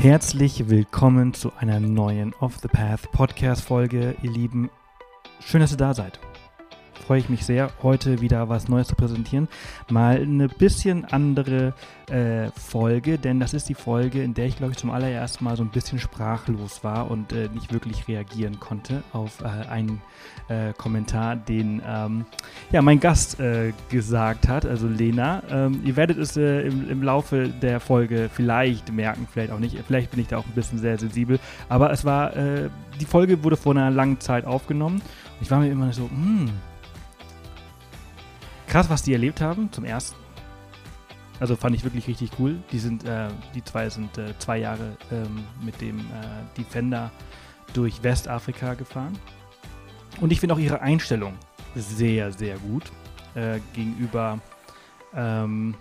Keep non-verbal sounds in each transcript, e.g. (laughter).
Herzlich willkommen zu einer neuen Off the Path Podcast Folge, ihr Lieben. Schön, dass ihr da seid freue ich mich sehr, heute wieder was Neues zu präsentieren. Mal eine bisschen andere äh, Folge, denn das ist die Folge, in der ich, glaube ich, zum allerersten Mal so ein bisschen sprachlos war und äh, nicht wirklich reagieren konnte auf äh, einen äh, Kommentar, den ähm, ja, mein Gast äh, gesagt hat, also Lena. Ähm, ihr werdet es äh, im, im Laufe der Folge vielleicht merken, vielleicht auch nicht. Vielleicht bin ich da auch ein bisschen sehr sensibel, aber es war, die Folge wurde vor einer langen Zeit aufgenommen. Ich war mir immer so, hm, krass, was die erlebt haben, zum ersten. Also fand ich wirklich richtig cool. Die sind, äh, die zwei sind äh, zwei Jahre ähm, mit dem äh, Defender durch Westafrika gefahren. Und ich finde auch ihre Einstellung sehr, sehr gut äh, gegenüber ähm,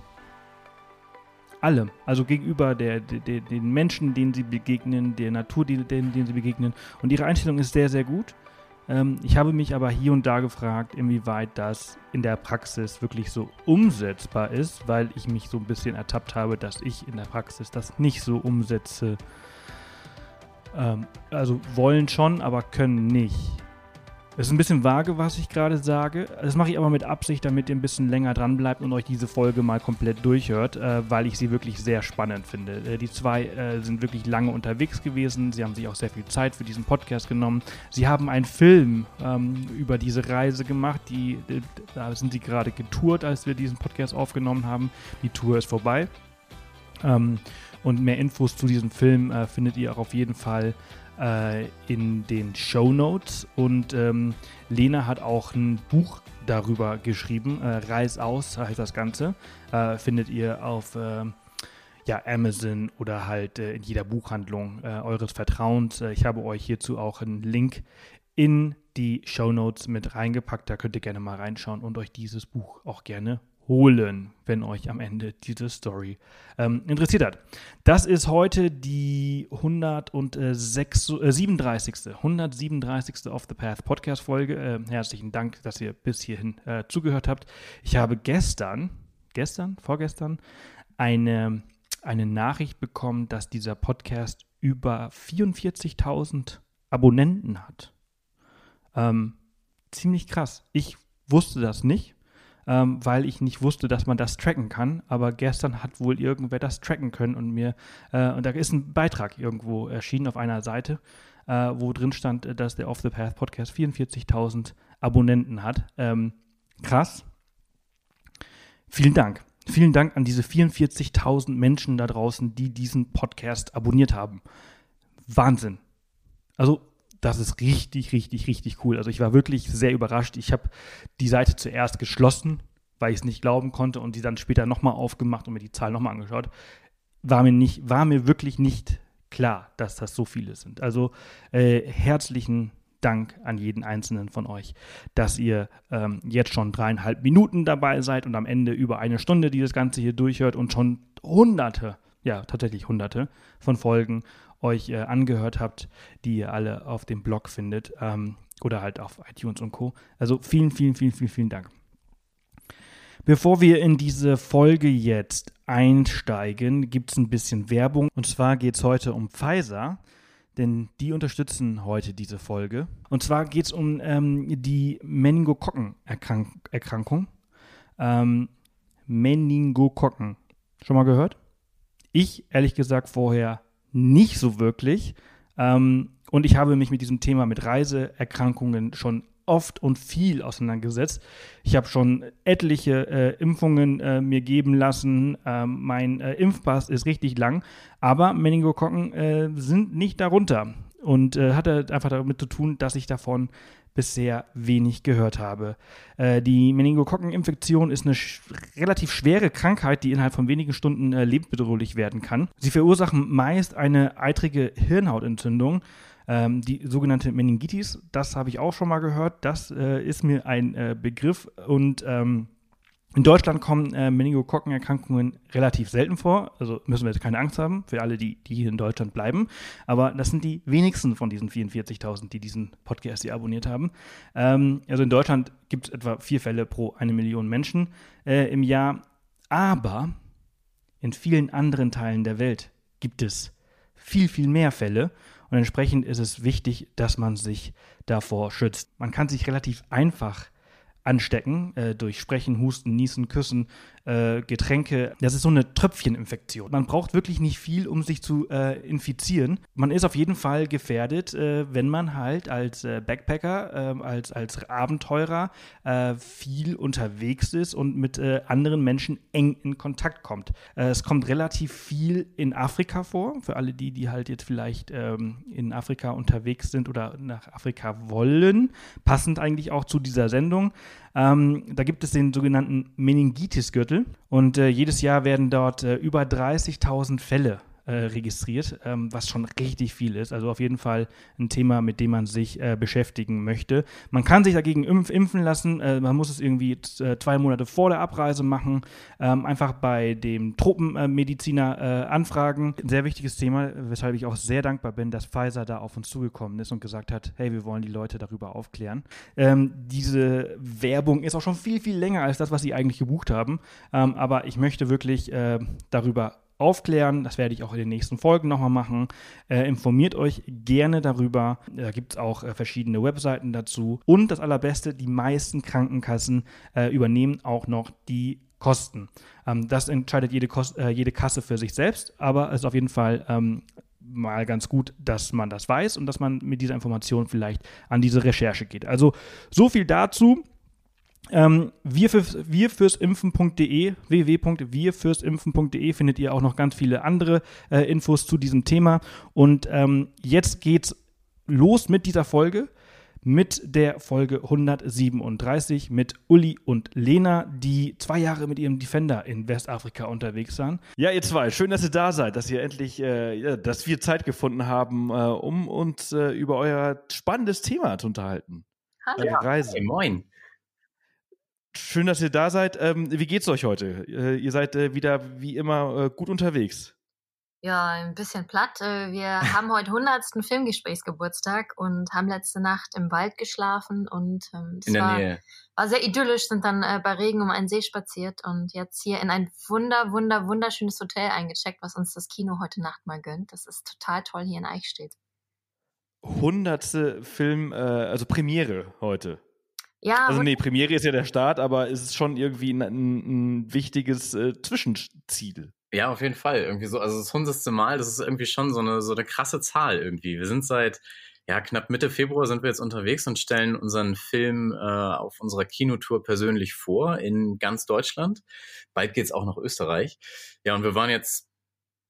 allem. Also gegenüber der, der, den Menschen, denen sie begegnen, der Natur, denen, denen sie begegnen. Und ihre Einstellung ist sehr, sehr gut. Ähm, ich habe mich aber hier und da gefragt, inwieweit das in der Praxis wirklich so umsetzbar ist, weil ich mich so ein bisschen ertappt habe, dass ich in der Praxis das nicht so umsetze. Ähm, also wollen schon, aber können nicht. Es ist ein bisschen vage, was ich gerade sage. Das mache ich aber mit Absicht, damit ihr ein bisschen länger dran bleibt und euch diese Folge mal komplett durchhört, äh, weil ich sie wirklich sehr spannend finde. Äh, die zwei äh, sind wirklich lange unterwegs gewesen. Sie haben sich auch sehr viel Zeit für diesen Podcast genommen. Sie haben einen Film ähm, über diese Reise gemacht. Die, äh, da sind sie gerade getourt, als wir diesen Podcast aufgenommen haben. Die Tour ist vorbei. Ähm, und mehr Infos zu diesem Film äh, findet ihr auch auf jeden Fall äh, in den Show Notes. Und ähm, Lena hat auch ein Buch darüber geschrieben. Äh, Reis aus heißt das Ganze. Äh, findet ihr auf äh, ja, Amazon oder halt äh, in jeder Buchhandlung äh, eures Vertrauens. ich habe euch hierzu auch einen Link in die Show Notes mit reingepackt. Da könnt ihr gerne mal reinschauen und euch dieses Buch auch gerne holen, wenn euch am Ende diese Story ähm, interessiert hat. Das ist heute die 106, äh, 37. 137. Off the Path Podcast Folge. Äh, herzlichen Dank, dass ihr bis hierhin äh, zugehört habt. Ich habe gestern, gestern, vorgestern, eine, eine Nachricht bekommen, dass dieser Podcast über 44.000 Abonnenten hat. Ähm, ziemlich krass. Ich wusste das nicht ähm, weil ich nicht wusste, dass man das tracken kann. Aber gestern hat wohl irgendwer das tracken können und mir, äh, und da ist ein Beitrag irgendwo erschienen auf einer Seite, äh, wo drin stand, dass der Off the Path Podcast 44.000 Abonnenten hat. Ähm, krass. Vielen Dank. Vielen Dank an diese 44.000 Menschen da draußen, die diesen Podcast abonniert haben. Wahnsinn. Also das ist richtig, richtig, richtig cool. Also ich war wirklich sehr überrascht. Ich habe die Seite zuerst geschlossen, weil ich es nicht glauben konnte und die dann später nochmal aufgemacht und mir die Zahlen nochmal angeschaut. War mir nicht, war mir wirklich nicht klar, dass das so viele sind. Also äh, herzlichen Dank an jeden einzelnen von euch, dass ihr ähm, jetzt schon dreieinhalb Minuten dabei seid und am Ende über eine Stunde dieses Ganze hier durchhört und schon hunderte, ja tatsächlich hunderte von Folgen euch äh, angehört habt, die ihr alle auf dem Blog findet ähm, oder halt auf iTunes und Co. Also vielen, vielen, vielen, vielen, vielen Dank. Bevor wir in diese Folge jetzt einsteigen, gibt es ein bisschen Werbung. Und zwar geht es heute um Pfizer, denn die unterstützen heute diese Folge. Und zwar geht es um ähm, die Meningokokkenerkrankung. Ähm, Meningokokken. Schon mal gehört? Ich, ehrlich gesagt, vorher nicht so wirklich. Ähm, und ich habe mich mit diesem Thema mit Reiseerkrankungen schon oft und viel auseinandergesetzt. Ich habe schon etliche äh, Impfungen äh, mir geben lassen. Ähm, mein äh, Impfpass ist richtig lang, aber Meningokokken äh, sind nicht darunter. Und äh, hat einfach damit zu tun, dass ich davon bisher wenig gehört habe. Äh, die Meningokokkeninfektion ist eine sch relativ schwere Krankheit, die innerhalb von wenigen Stunden äh, lebensbedrohlich werden kann. Sie verursachen meist eine eitrige Hirnhautentzündung. Ähm, die sogenannte Meningitis, das habe ich auch schon mal gehört. Das äh, ist mir ein äh, Begriff und ähm, in Deutschland kommen äh, Meningokokkenerkrankungen relativ selten vor, also müssen wir jetzt keine Angst haben für alle, die, die hier in Deutschland bleiben. Aber das sind die wenigsten von diesen 44.000, die diesen Podcast hier abonniert haben. Ähm, also in Deutschland gibt es etwa vier Fälle pro eine Million Menschen äh, im Jahr. Aber in vielen anderen Teilen der Welt gibt es viel, viel mehr Fälle. Und entsprechend ist es wichtig, dass man sich davor schützt. Man kann sich relativ einfach anstecken äh, durch Sprechen, Husten, Niesen, Küssen, äh, Getränke. Das ist so eine Tröpfcheninfektion. Man braucht wirklich nicht viel, um sich zu äh, infizieren. Man ist auf jeden Fall gefährdet, äh, wenn man halt als äh, Backpacker, ähm, als, als Abenteurer äh, viel unterwegs ist und mit anderen Menschen eng in Kontakt kommt. es kommt relativ viel in Afrika vor, für alle die, die halt jetzt vielleicht ähm, in Afrika unterwegs sind oder nach Afrika wollen. Passend eigentlich auch zu dieser Sendung. Ähm, da gibt es den sogenannten Meningitis-Gürtel. Und äh, jedes Jahr werden dort äh, über 30.000 Fälle äh, registriert, ähm, was schon richtig viel ist. Also auf jeden Fall ein Thema, mit dem man sich äh, beschäftigen möchte. Man kann sich dagegen impf impfen lassen. Äh, man muss es irgendwie äh, zwei Monate vor der Abreise machen. Ähm, einfach bei dem Tropenmediziner äh, anfragen. Ein sehr wichtiges Thema, weshalb ich auch sehr dankbar bin, dass Pfizer da auf uns zugekommen ist und gesagt hat, hey, wir wollen die Leute darüber aufklären. Ähm, diese Werbung ist auch schon viel, viel länger als das, was sie eigentlich gebucht haben. Ähm, aber ich möchte wirklich darüber aufklären. Das werde ich auch in den nächsten Folgen nochmal machen. Äh, informiert euch gerne darüber. Da gibt es auch äh, verschiedene Webseiten dazu. Und das Allerbeste, die meisten Krankenkassen äh, übernehmen auch noch die Kosten. Ähm, das entscheidet jede, Kost äh, jede Kasse für sich selbst, aber es ist auf jeden Fall ähm, mal ganz gut, dass man das weiß und dass man mit dieser Information vielleicht an diese Recherche geht. Also so viel dazu. Ähm, wir, für, wir fürs Impfen.de, www.wirfürsimpfen.de findet ihr auch noch ganz viele andere äh, Infos zu diesem Thema. Und ähm, jetzt geht's los mit dieser Folge, mit der Folge 137 mit Uli und Lena, die zwei Jahre mit ihrem Defender in Westafrika unterwegs waren. Ja, ihr zwei, schön, dass ihr da seid, dass ihr endlich, äh, ja, dass wir Zeit gefunden haben, äh, um uns äh, über euer spannendes Thema zu unterhalten. Hallo. Eure Reise. Hey, moin. Schön, dass ihr da seid. Ähm, wie geht's euch heute? Äh, ihr seid äh, wieder wie immer äh, gut unterwegs. Ja, ein bisschen platt. Äh, wir (laughs) haben heute 100. Filmgesprächsgeburtstag und haben letzte Nacht im Wald geschlafen und ähm, in der war, Nähe. war sehr idyllisch, sind dann äh, bei Regen um einen See spaziert und jetzt hier in ein wunder, wunder, wunderschönes Hotel eingecheckt, was uns das Kino heute Nacht mal gönnt. Das ist total toll hier in Eichstätt. Hundertste Film, äh, also Premiere heute. Ja. Also nee, Premiere ist ja der Start, aber es ist schon irgendwie ein, ein wichtiges äh, Zwischenziel. Ja, auf jeden Fall. Irgendwie so, also das hundertste Mal, das ist irgendwie schon so eine, so eine krasse Zahl irgendwie. Wir sind seit ja, knapp Mitte Februar sind wir jetzt unterwegs und stellen unseren Film äh, auf unserer Kinotour persönlich vor in ganz Deutschland. Bald geht's auch nach Österreich. Ja, und wir waren jetzt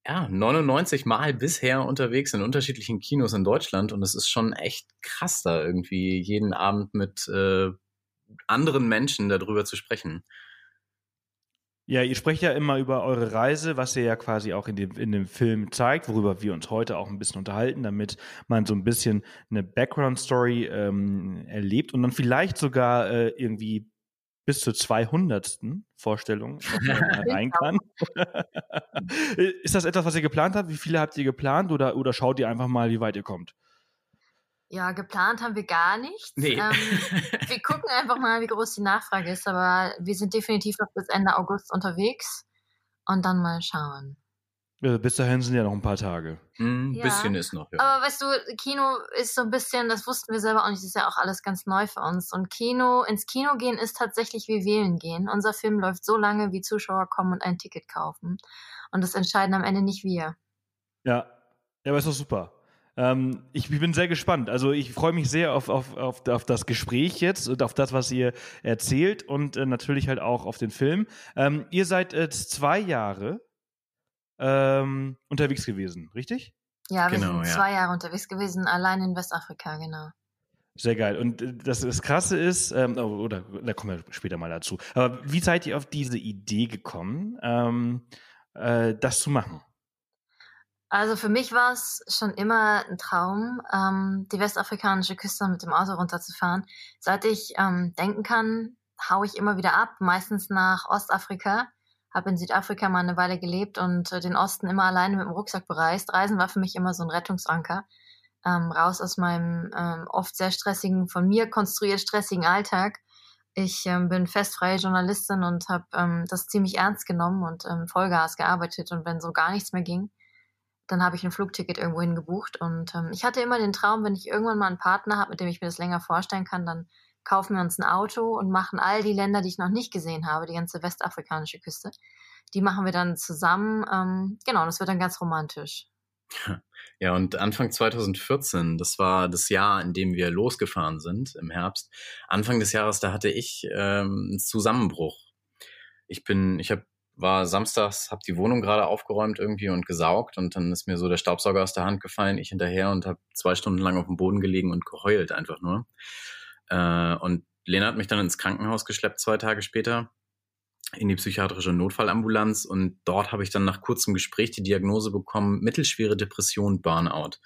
ja, 99 Mal bisher unterwegs in unterschiedlichen Kinos in Deutschland und es ist schon echt krass da irgendwie jeden Abend mit äh, anderen Menschen darüber zu sprechen. Ja, ihr sprecht ja immer über eure Reise, was ihr ja quasi auch in dem, in dem Film zeigt, worüber wir uns heute auch ein bisschen unterhalten, damit man so ein bisschen eine Background-Story ähm, erlebt und dann vielleicht sogar äh, irgendwie bis zur 200. Vorstellung (laughs) rein kann. (laughs) ist das etwas, was ihr geplant habt? Wie viele habt ihr geplant oder, oder schaut ihr einfach mal, wie weit ihr kommt? Ja, geplant haben wir gar nichts. Nee. Ähm, (laughs) wir gucken einfach mal, wie groß die Nachfrage ist, aber wir sind definitiv noch bis Ende August unterwegs und dann mal schauen. Also bis dahin sind ja noch ein paar Tage. Ein ja. bisschen ist noch, ja. Aber weißt du, Kino ist so ein bisschen, das wussten wir selber auch nicht, das ist ja auch alles ganz neu für uns. Und Kino, ins Kino gehen ist tatsächlich wie wählen gehen. Unser Film läuft so lange, wie Zuschauer kommen und ein Ticket kaufen. Und das entscheiden am Ende nicht wir. Ja, ja, aber ist doch super. Ähm, ich, ich, bin sehr gespannt. Also ich freue mich sehr auf, auf, auf, auf, das Gespräch jetzt und auf das, was ihr erzählt und äh, natürlich halt auch auf den Film. Ähm, ihr seid jetzt zwei Jahre ähm, unterwegs gewesen, richtig? Ja, wir genau, sind zwei Jahre unterwegs gewesen, allein in Westafrika, genau. Sehr geil. Und äh, das, das Krasse ist, ähm, oh, oder da kommen wir später mal dazu. Aber wie seid ihr auf diese Idee gekommen, ähm, äh, das zu machen? Also für mich war es schon immer ein Traum, ähm, die westafrikanische Küste mit dem Auto runterzufahren. Seit ich ähm, denken kann, haue ich immer wieder ab, meistens nach Ostafrika habe in Südafrika mal eine Weile gelebt und äh, den Osten immer alleine mit dem Rucksack bereist. Reisen war für mich immer so ein Rettungsanker. Ähm, raus aus meinem ähm, oft sehr stressigen, von mir konstruiert stressigen Alltag. Ich ähm, bin festfreie Journalistin und habe ähm, das ziemlich ernst genommen und ähm, Vollgas gearbeitet. Und wenn so gar nichts mehr ging, dann habe ich ein Flugticket irgendwo hingebucht. Und ähm, ich hatte immer den Traum, wenn ich irgendwann mal einen Partner habe, mit dem ich mir das länger vorstellen kann, dann kaufen wir uns ein Auto und machen all die Länder, die ich noch nicht gesehen habe, die ganze westafrikanische Küste, die machen wir dann zusammen. Ähm, genau, das wird dann ganz romantisch. (laughs) Ja, und Anfang 2014, das war das Jahr, in dem wir losgefahren sind im Herbst. Anfang des Jahres, da hatte ich ähm, einen Zusammenbruch. Ich bin, ich habe war samstags, habe die Wohnung gerade aufgeräumt irgendwie und gesaugt und dann ist mir so der Staubsauger aus der Hand gefallen, ich hinterher und habe zwei Stunden lang auf dem Boden gelegen und geheult einfach nur. Äh, und Lena hat mich dann ins Krankenhaus geschleppt zwei Tage später in die psychiatrische Notfallambulanz und dort habe ich dann nach kurzem Gespräch die Diagnose bekommen, mittelschwere Depression, Burnout.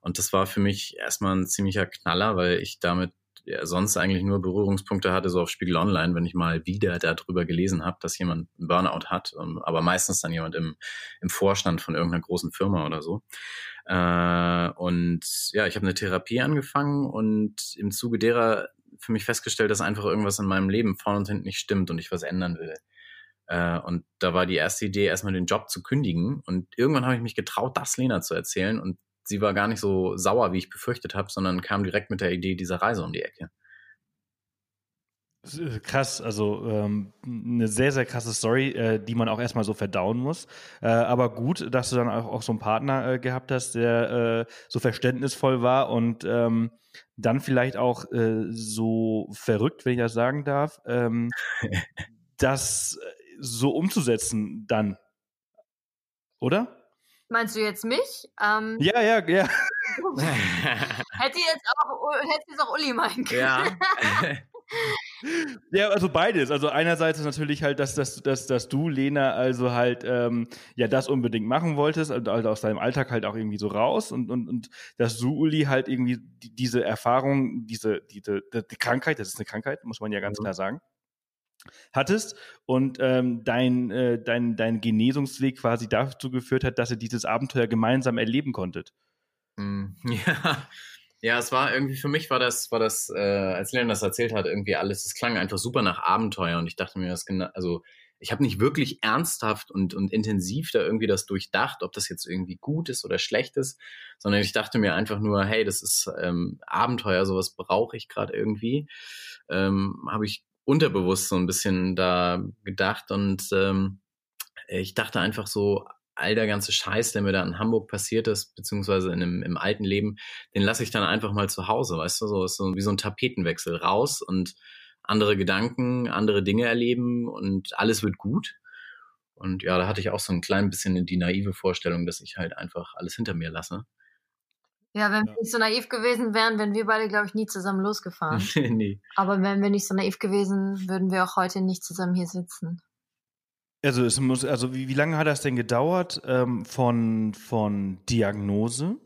Und das war für mich erstmal ein ziemlicher Knaller, weil ich damit ja, sonst eigentlich nur Berührungspunkte hatte, so auf Spiegel Online, wenn ich mal wieder darüber gelesen habe, dass jemand einen Burnout hat, ähm, aber meistens dann jemand im, im Vorstand von irgendeiner großen Firma oder so. Äh, und ja, ich habe eine Therapie angefangen und im Zuge derer für mich festgestellt, dass einfach irgendwas in meinem Leben vorne und hinten nicht stimmt und ich was ändern will. Äh, und da war die erste Idee, erstmal den Job zu kündigen. Und irgendwann habe ich mich getraut, das Lena zu erzählen. Und sie war gar nicht so sauer, wie ich befürchtet habe, sondern kam direkt mit der Idee dieser Reise um die Ecke. Krass, also ähm, eine sehr, sehr krasse Story, äh, die man auch erstmal so verdauen muss. Äh, aber gut, dass du dann auch, auch so einen Partner äh, gehabt hast, der äh, so verständnisvoll war und ähm, dann vielleicht auch äh, so verrückt, wenn ich das sagen darf, ähm, (laughs) das so umzusetzen dann. Oder? Meinst du jetzt mich? Ähm, ja, ja, ja. (laughs) hätte jetzt auch, hätte jetzt auch Uli meinen können. Ja. (laughs) Ja, also beides. Also einerseits ist natürlich halt, dass, dass, dass, dass du, Lena, also halt ähm, ja das unbedingt machen wolltest, also aus deinem Alltag halt auch irgendwie so raus und, und, und dass du, Uli, halt irgendwie die, diese Erfahrung, diese, diese die Krankheit, das ist eine Krankheit, muss man ja ganz mhm. klar sagen, hattest und ähm, dein, äh, dein, dein Genesungsweg quasi dazu geführt hat, dass ihr dieses Abenteuer gemeinsam erleben konntet. Mm, (laughs) ja, ja, es war irgendwie für mich war das, war das, äh, als Leon das erzählt hat, irgendwie alles, es klang einfach super nach Abenteuer und ich dachte mir, das genau, also ich habe nicht wirklich ernsthaft und, und intensiv da irgendwie das durchdacht, ob das jetzt irgendwie gut ist oder schlecht ist, sondern ich dachte mir einfach nur, hey, das ist ähm, Abenteuer, sowas brauche ich gerade irgendwie. Ähm, habe ich unterbewusst so ein bisschen da gedacht und ähm, ich dachte einfach so, all der ganze Scheiß, der mir da in Hamburg passiert ist, beziehungsweise in einem, im alten Leben, den lasse ich dann einfach mal zu Hause, weißt du, so ist so wie so ein Tapetenwechsel raus und andere Gedanken, andere Dinge erleben und alles wird gut. Und ja, da hatte ich auch so ein klein bisschen die naive Vorstellung, dass ich halt einfach alles hinter mir lasse. Ja, wenn ja. wir nicht so naiv gewesen wären, wären wir beide, glaube ich, nie zusammen losgefahren. (laughs) nee. Aber wenn wir nicht so naiv gewesen, würden wir auch heute nicht zusammen hier sitzen. Also es muss, also wie, wie lange hat das denn gedauert ähm, von, von Diagnose?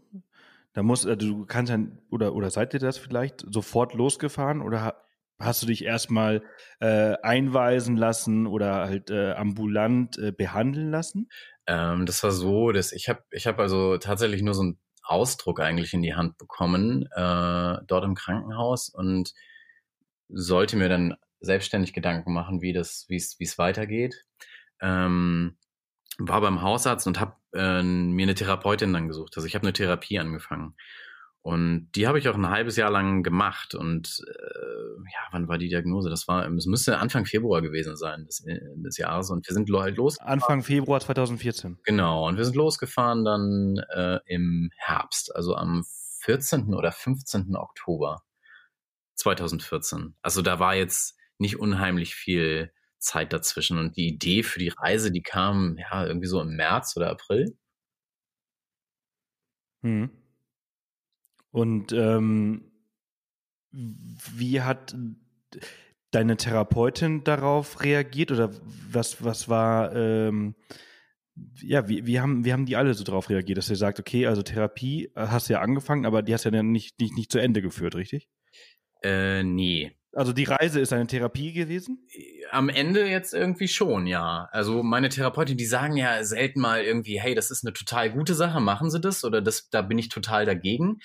Da muss, also du kannst ja, oder, oder seid ihr das vielleicht sofort losgefahren oder hast du dich erstmal äh, einweisen lassen oder halt äh, ambulant äh, behandeln lassen? Ähm, das war so, dass ich habe ich hab also tatsächlich nur so einen Ausdruck eigentlich in die Hand bekommen, äh, dort im Krankenhaus und sollte mir dann selbstständig Gedanken machen, wie das, wie es, wie es weitergeht. Ähm, war beim Hausarzt und habe äh, mir eine Therapeutin dann gesucht. Also ich habe eine Therapie angefangen. Und die habe ich auch ein halbes Jahr lang gemacht. Und äh, ja, wann war die Diagnose? Das war, es müsste Anfang Februar gewesen sein des, äh, des Jahres. Und wir sind halt los. Anfang Februar 2014. Genau. Und wir sind losgefahren dann äh, im Herbst, also am 14. oder 15. Oktober 2014. Also da war jetzt nicht unheimlich viel Zeit dazwischen. Und die Idee für die Reise, die kam ja irgendwie so im März oder April. Hm. Und ähm, wie hat deine Therapeutin darauf reagiert oder was, was war, ähm, ja, wie, wie, haben, wie haben die alle so darauf reagiert, dass ihr sagt, okay, also Therapie äh, hast du ja angefangen, aber die hast ja dann nicht, nicht, nicht zu Ende geführt, richtig? Äh, nee. Also die Reise ist eine Therapie gewesen? Am Ende jetzt irgendwie schon, ja. Also meine Therapeutin, die sagen ja selten mal irgendwie, hey, das ist eine total gute Sache, machen Sie das oder das, da bin ich total dagegen.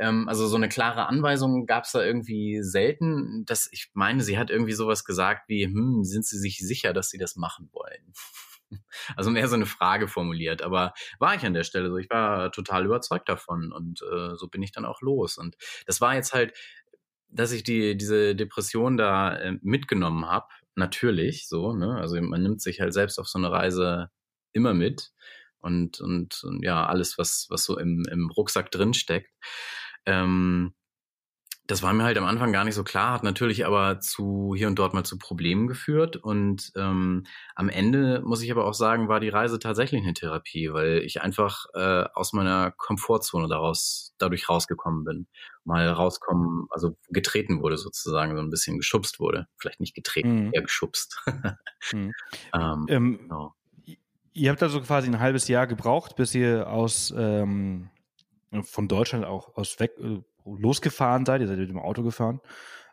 Ähm, also so eine klare Anweisung gab es da irgendwie selten. Das, ich meine, sie hat irgendwie sowas gesagt wie, hm, sind Sie sich sicher, dass Sie das machen wollen? (laughs) Also mehr so eine Frage formuliert. Aber war ich an der Stelle so. Ich war total überzeugt davon und äh, so bin ich dann auch los. Und das war jetzt halt, dass ich die, diese Depression da äh, mitgenommen habe. Natürlich so, ne? Also man nimmt sich halt selbst auf so eine Reise immer mit und, und, und ja, alles, was, was so im, im Rucksack drin steckt. Ähm, das war mir halt am Anfang gar nicht so klar, hat natürlich aber zu hier und dort mal zu Problemen geführt. Und ähm, am Ende muss ich aber auch sagen, war die Reise tatsächlich eine Therapie, weil ich einfach äh, aus meiner Komfortzone daraus dadurch rausgekommen bin. Mal rauskommen, also getreten wurde sozusagen, so ein bisschen geschubst wurde. Vielleicht nicht getreten, mhm. eher geschubst. mhm. (laughs) ähm, ähm, genau. Ihr habt also quasi ein halbes Jahr gebraucht, bis ihr aus ähm, von Deutschland auch aus weg äh, losgefahren seid, ihr seid mit dem Auto gefahren,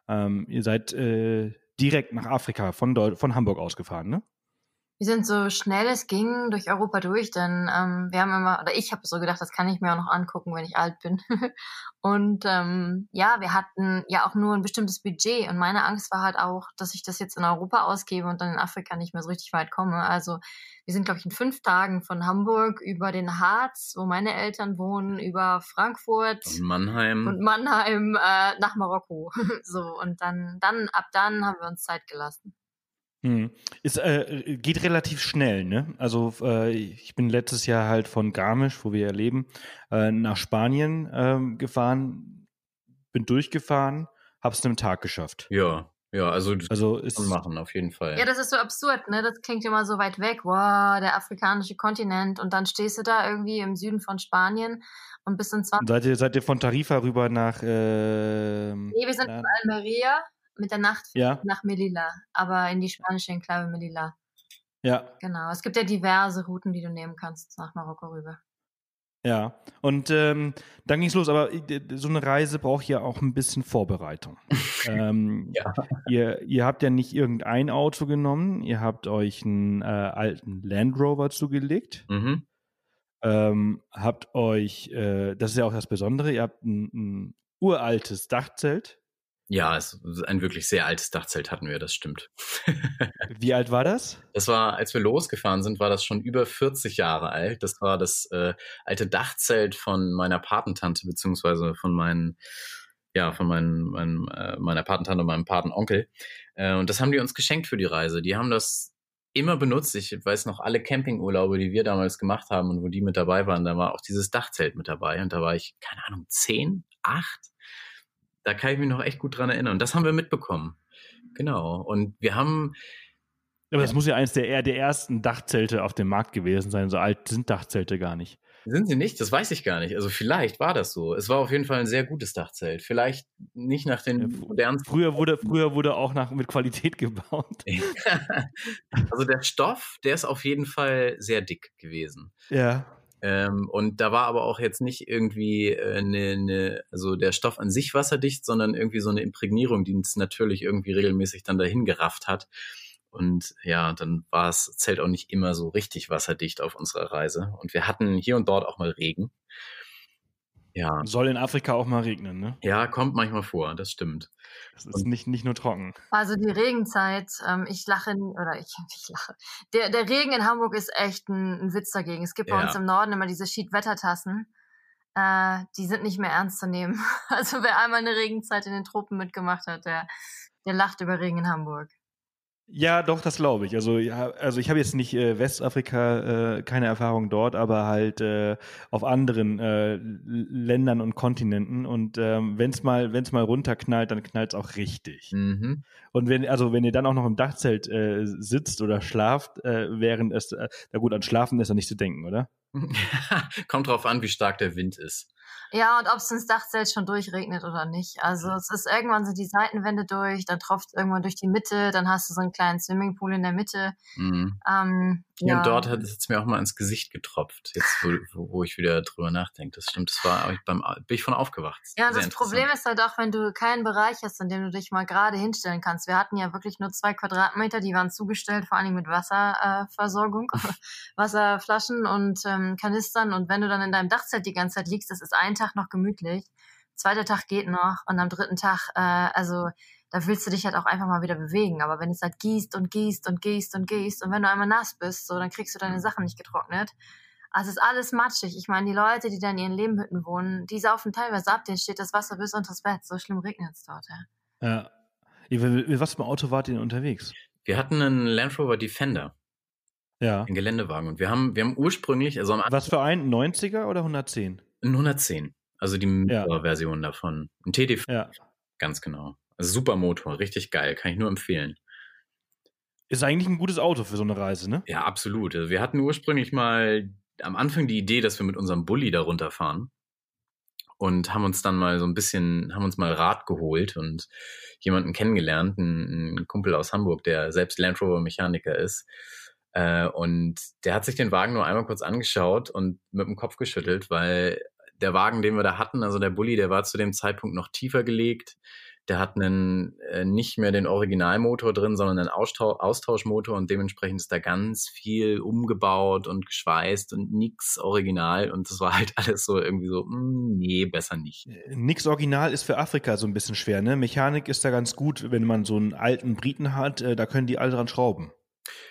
ähm, ihr seid äh, direkt nach Afrika von, Deu von Hamburg aus gefahren, ne? Wir sind so schnell es ging durch Europa durch, denn ähm, wir haben immer, oder ich habe so gedacht, das kann ich mir auch noch angucken, wenn ich alt bin. (laughs) und ähm, ja, wir hatten ja auch nur ein bestimmtes Budget und meine Angst war halt auch, dass ich das jetzt in Europa ausgebe und dann in Afrika nicht mehr so richtig weit komme. Also wir sind, glaube ich, in fünf Tagen von Hamburg über den Harz, wo meine Eltern wohnen, über Frankfurt und Mannheim und Mannheim äh, nach Marokko. (laughs) so und dann, dann ab dann haben wir uns Zeit gelassen. Hm. Es äh, geht relativ schnell, ne? Also äh, ich bin letztes Jahr halt von Garmisch, wo wir ja leben, äh, nach Spanien ähm, gefahren, bin durchgefahren, hab's in einem Tag geschafft. Ja, ja, also, also ist machen auf jeden Fall. Ja, das ist so absurd, ne? Das klingt immer so weit weg. Wow, der afrikanische Kontinent und dann stehst du da irgendwie im Süden von Spanien und bist in 20. Seid ihr, seid ihr von Tarifa rüber nach? Äh, nee, wir sind in Almeria mit der Nacht ja. nach Melilla, aber in die spanische Enklave Melilla. Ja. Genau. Es gibt ja diverse Routen, die du nehmen kannst nach Marokko rüber. Ja, und ähm, dann ging's los, aber äh, so eine Reise braucht ja auch ein bisschen Vorbereitung. (laughs) ähm, ja. ihr, ihr habt ja nicht irgendein Auto genommen, ihr habt euch einen äh, alten Land Rover zugelegt. Mhm. Ähm, habt euch, äh, das ist ja auch das Besondere, ihr habt ein, ein uraltes Dachzelt ja, es ein wirklich sehr altes Dachzelt hatten wir, das stimmt. (laughs) Wie alt war das? Das war, als wir losgefahren sind, war das schon über 40 Jahre alt. Das war das äh, alte Dachzelt von meiner Patentante, beziehungsweise von meinen, ja, von meinen, meinen, äh, meiner Patentante und meinem Patenonkel. Äh, und das haben die uns geschenkt für die Reise. Die haben das immer benutzt. Ich weiß noch alle Campingurlaube, die wir damals gemacht haben und wo die mit dabei waren, da war auch dieses Dachzelt mit dabei. Und da war ich, keine Ahnung, zehn, acht da kann ich mich noch echt gut dran erinnern. Und das haben wir mitbekommen. Genau. Und wir haben. Aber das muss ja eines der, der ersten Dachzelte auf dem Markt gewesen sein. So alt sind Dachzelte gar nicht. Sind sie nicht? Das weiß ich gar nicht. Also vielleicht war das so. Es war auf jeden Fall ein sehr gutes Dachzelt. Vielleicht nicht nach den ja, modernen. Früher wurde, früher wurde auch nach, mit Qualität gebaut. (laughs) also der Stoff, der ist auf jeden Fall sehr dick gewesen. Ja. Ähm, und da war aber auch jetzt nicht irgendwie äh, ne, ne, also der Stoff an sich wasserdicht, sondern irgendwie so eine Imprägnierung, die uns natürlich irgendwie regelmäßig dann dahin gerafft hat. Und ja, dann war es Zelt auch nicht immer so richtig wasserdicht auf unserer Reise. Und wir hatten hier und dort auch mal Regen. Ja. Soll in Afrika auch mal regnen, ne? Ja, kommt manchmal vor, das stimmt. Es ist nicht, nicht nur trocken. Also die Regenzeit, ähm, ich lache, oder ich, (laughs) ich lache. Der, der Regen in Hamburg ist echt ein, ein Witz dagegen. Es gibt bei ja. uns im Norden immer diese Schiedwettertassen. Äh, die sind nicht mehr ernst zu nehmen. (laughs) Also wer einmal eine Regenzeit in den Tropen mitgemacht hat, der, der lacht über Regen in Hamburg. Ja, doch, das glaube ich. Also, ja, also ich habe jetzt nicht äh, Westafrika, äh, keine Erfahrung dort, aber halt äh, auf anderen äh, Ländern und Kontinenten. Und ähm, wenn es mal, wenn's mal runterknallt, dann knallt es auch richtig. Mhm. Und wenn, also wenn ihr dann auch noch im Dachzelt äh, sitzt oder schlaft, äh, während es, äh, na gut, an Schlafen ist ja nicht zu denken, oder? (laughs) Kommt drauf an, wie stark der Wind ist. Ja, und ob es ins Dachzelt schon durchregnet oder nicht. Also es ist irgendwann sind die Seitenwände durch, dann tropft irgendwann durch die Mitte, dann hast du so einen kleinen Swimmingpool in der Mitte. Mhm. Ähm, ja. und dort hat es mir auch mal ins Gesicht getropft, jetzt wo, wo ich wieder drüber nachdenke. Das stimmt, das war ich beim bin ich von aufgewacht. Ja, das Problem ist halt auch, wenn du keinen Bereich hast, in dem du dich mal gerade hinstellen kannst. Wir hatten ja wirklich nur zwei Quadratmeter, die waren zugestellt, vor allem mit Wasserversorgung, äh, (laughs) Wasserflaschen und ähm, Kanistern. Und wenn du dann in deinem Dachzelt die ganze Zeit liegst, das ist ein Tag noch gemütlich, zweiter Tag geht noch und am dritten Tag, äh, also da willst du dich halt auch einfach mal wieder bewegen. Aber wenn es halt gießt und gießt und gießt und gießt und wenn du einmal nass bist, so, dann kriegst du deine Sachen nicht getrocknet. Also es ist alles matschig. Ich meine, die Leute, die da in ihren Lehmhütten wohnen, die saufen teilweise ab, denen steht das Wasser bis unter das Bett. So schlimm regnet es dort, ja. Ja. Mit was für ein Auto wart ihr denn unterwegs? Wir hatten einen Land Rover Defender. Ja. Ein Geländewagen. Und wir haben, wir haben ursprünglich, also am Was für ein? 90er oder 110? Ein 110. Also die ja. davon. Ein TD5. Ja. Ganz genau. Super Motor, richtig geil, kann ich nur empfehlen. Ist eigentlich ein gutes Auto für so eine Reise, ne? Ja, absolut. Also wir hatten ursprünglich mal am Anfang die Idee, dass wir mit unserem Bulli da runterfahren und haben uns dann mal so ein bisschen, haben uns mal Rat geholt und jemanden kennengelernt, einen, einen Kumpel aus Hamburg, der selbst Land Rover Mechaniker ist. Äh, und der hat sich den Wagen nur einmal kurz angeschaut und mit dem Kopf geschüttelt, weil der Wagen, den wir da hatten, also der Bulli, der war zu dem Zeitpunkt noch tiefer gelegt. Der hat einen, äh, nicht mehr den Originalmotor drin, sondern einen Austausch, Austauschmotor und dementsprechend ist da ganz viel umgebaut und geschweißt und nix original und das war halt (laughs) alles so irgendwie so, mh, hm, nee, besser nicht. Äh, nix original ist für Afrika so ein bisschen schwer, ne? Mechanik ist da ganz gut, wenn man so einen alten Briten hat, äh, da können die alle dran schrauben.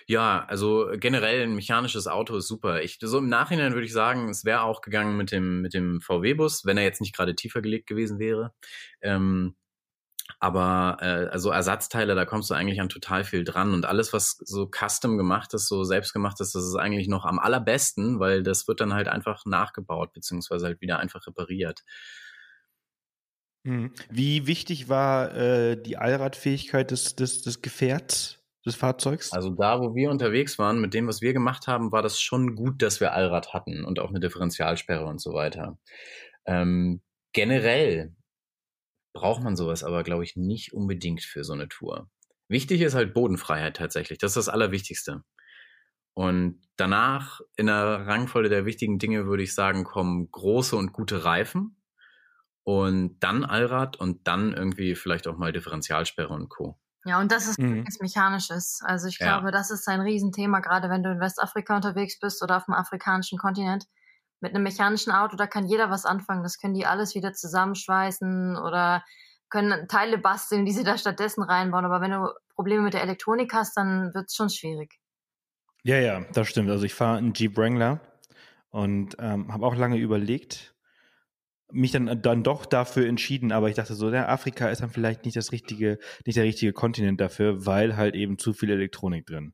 Ja, also generell ein mechanisches Auto ist super. Ich, so im Nachhinein würde ich sagen, es wäre auch gegangen mit dem, mit dem VW-Bus, wenn er jetzt nicht gerade tiefer gelegt gewesen wäre. Ähm, aber äh, also Ersatzteile, da kommst du eigentlich an total viel dran. Und alles, was so custom gemacht ist, so selbst gemacht ist, das ist eigentlich noch am allerbesten, weil das wird dann halt einfach nachgebaut, beziehungsweise halt wieder einfach repariert. Mhm. Wie wichtig war äh, die Allradfähigkeit des, des, des Gefährts, des Fahrzeugs? Also da, wo wir unterwegs waren, mit dem, was wir gemacht haben, war das schon gut, dass wir Allrad hatten und auch eine Differentialsperre und so weiter. Ähm, generell braucht man sowas aber, glaube ich, nicht unbedingt für so eine Tour. Wichtig ist halt Bodenfreiheit tatsächlich. Das ist das Allerwichtigste. Und danach in der Rangfolge der wichtigen Dinge würde ich sagen, kommen große und gute Reifen und dann Allrad und dann irgendwie vielleicht auch mal Differentialsperre und Co. Ja, und das ist mhm. nichts Mechanisches. Also ich glaube, ja. das ist ein Riesenthema, gerade wenn du in Westafrika unterwegs bist oder auf dem afrikanischen Kontinent mit einem mechanischen Auto, da kann jeder was anfangen. Das können die alles wieder zusammenschweißen oder können Teile basteln, die sie da stattdessen reinbauen. Aber wenn du Probleme mit der Elektronik hast, dann wird es schon schwierig. Ja, ja, das stimmt. Also ich fahre einen Jeep Wrangler und ähm, habe auch lange überlegt, mich dann dann doch dafür entschieden, aber ich dachte so, ja, Afrika ist dann vielleicht nicht das richtige, nicht der richtige Kontinent dafür, weil halt eben zu viel Elektronik drin.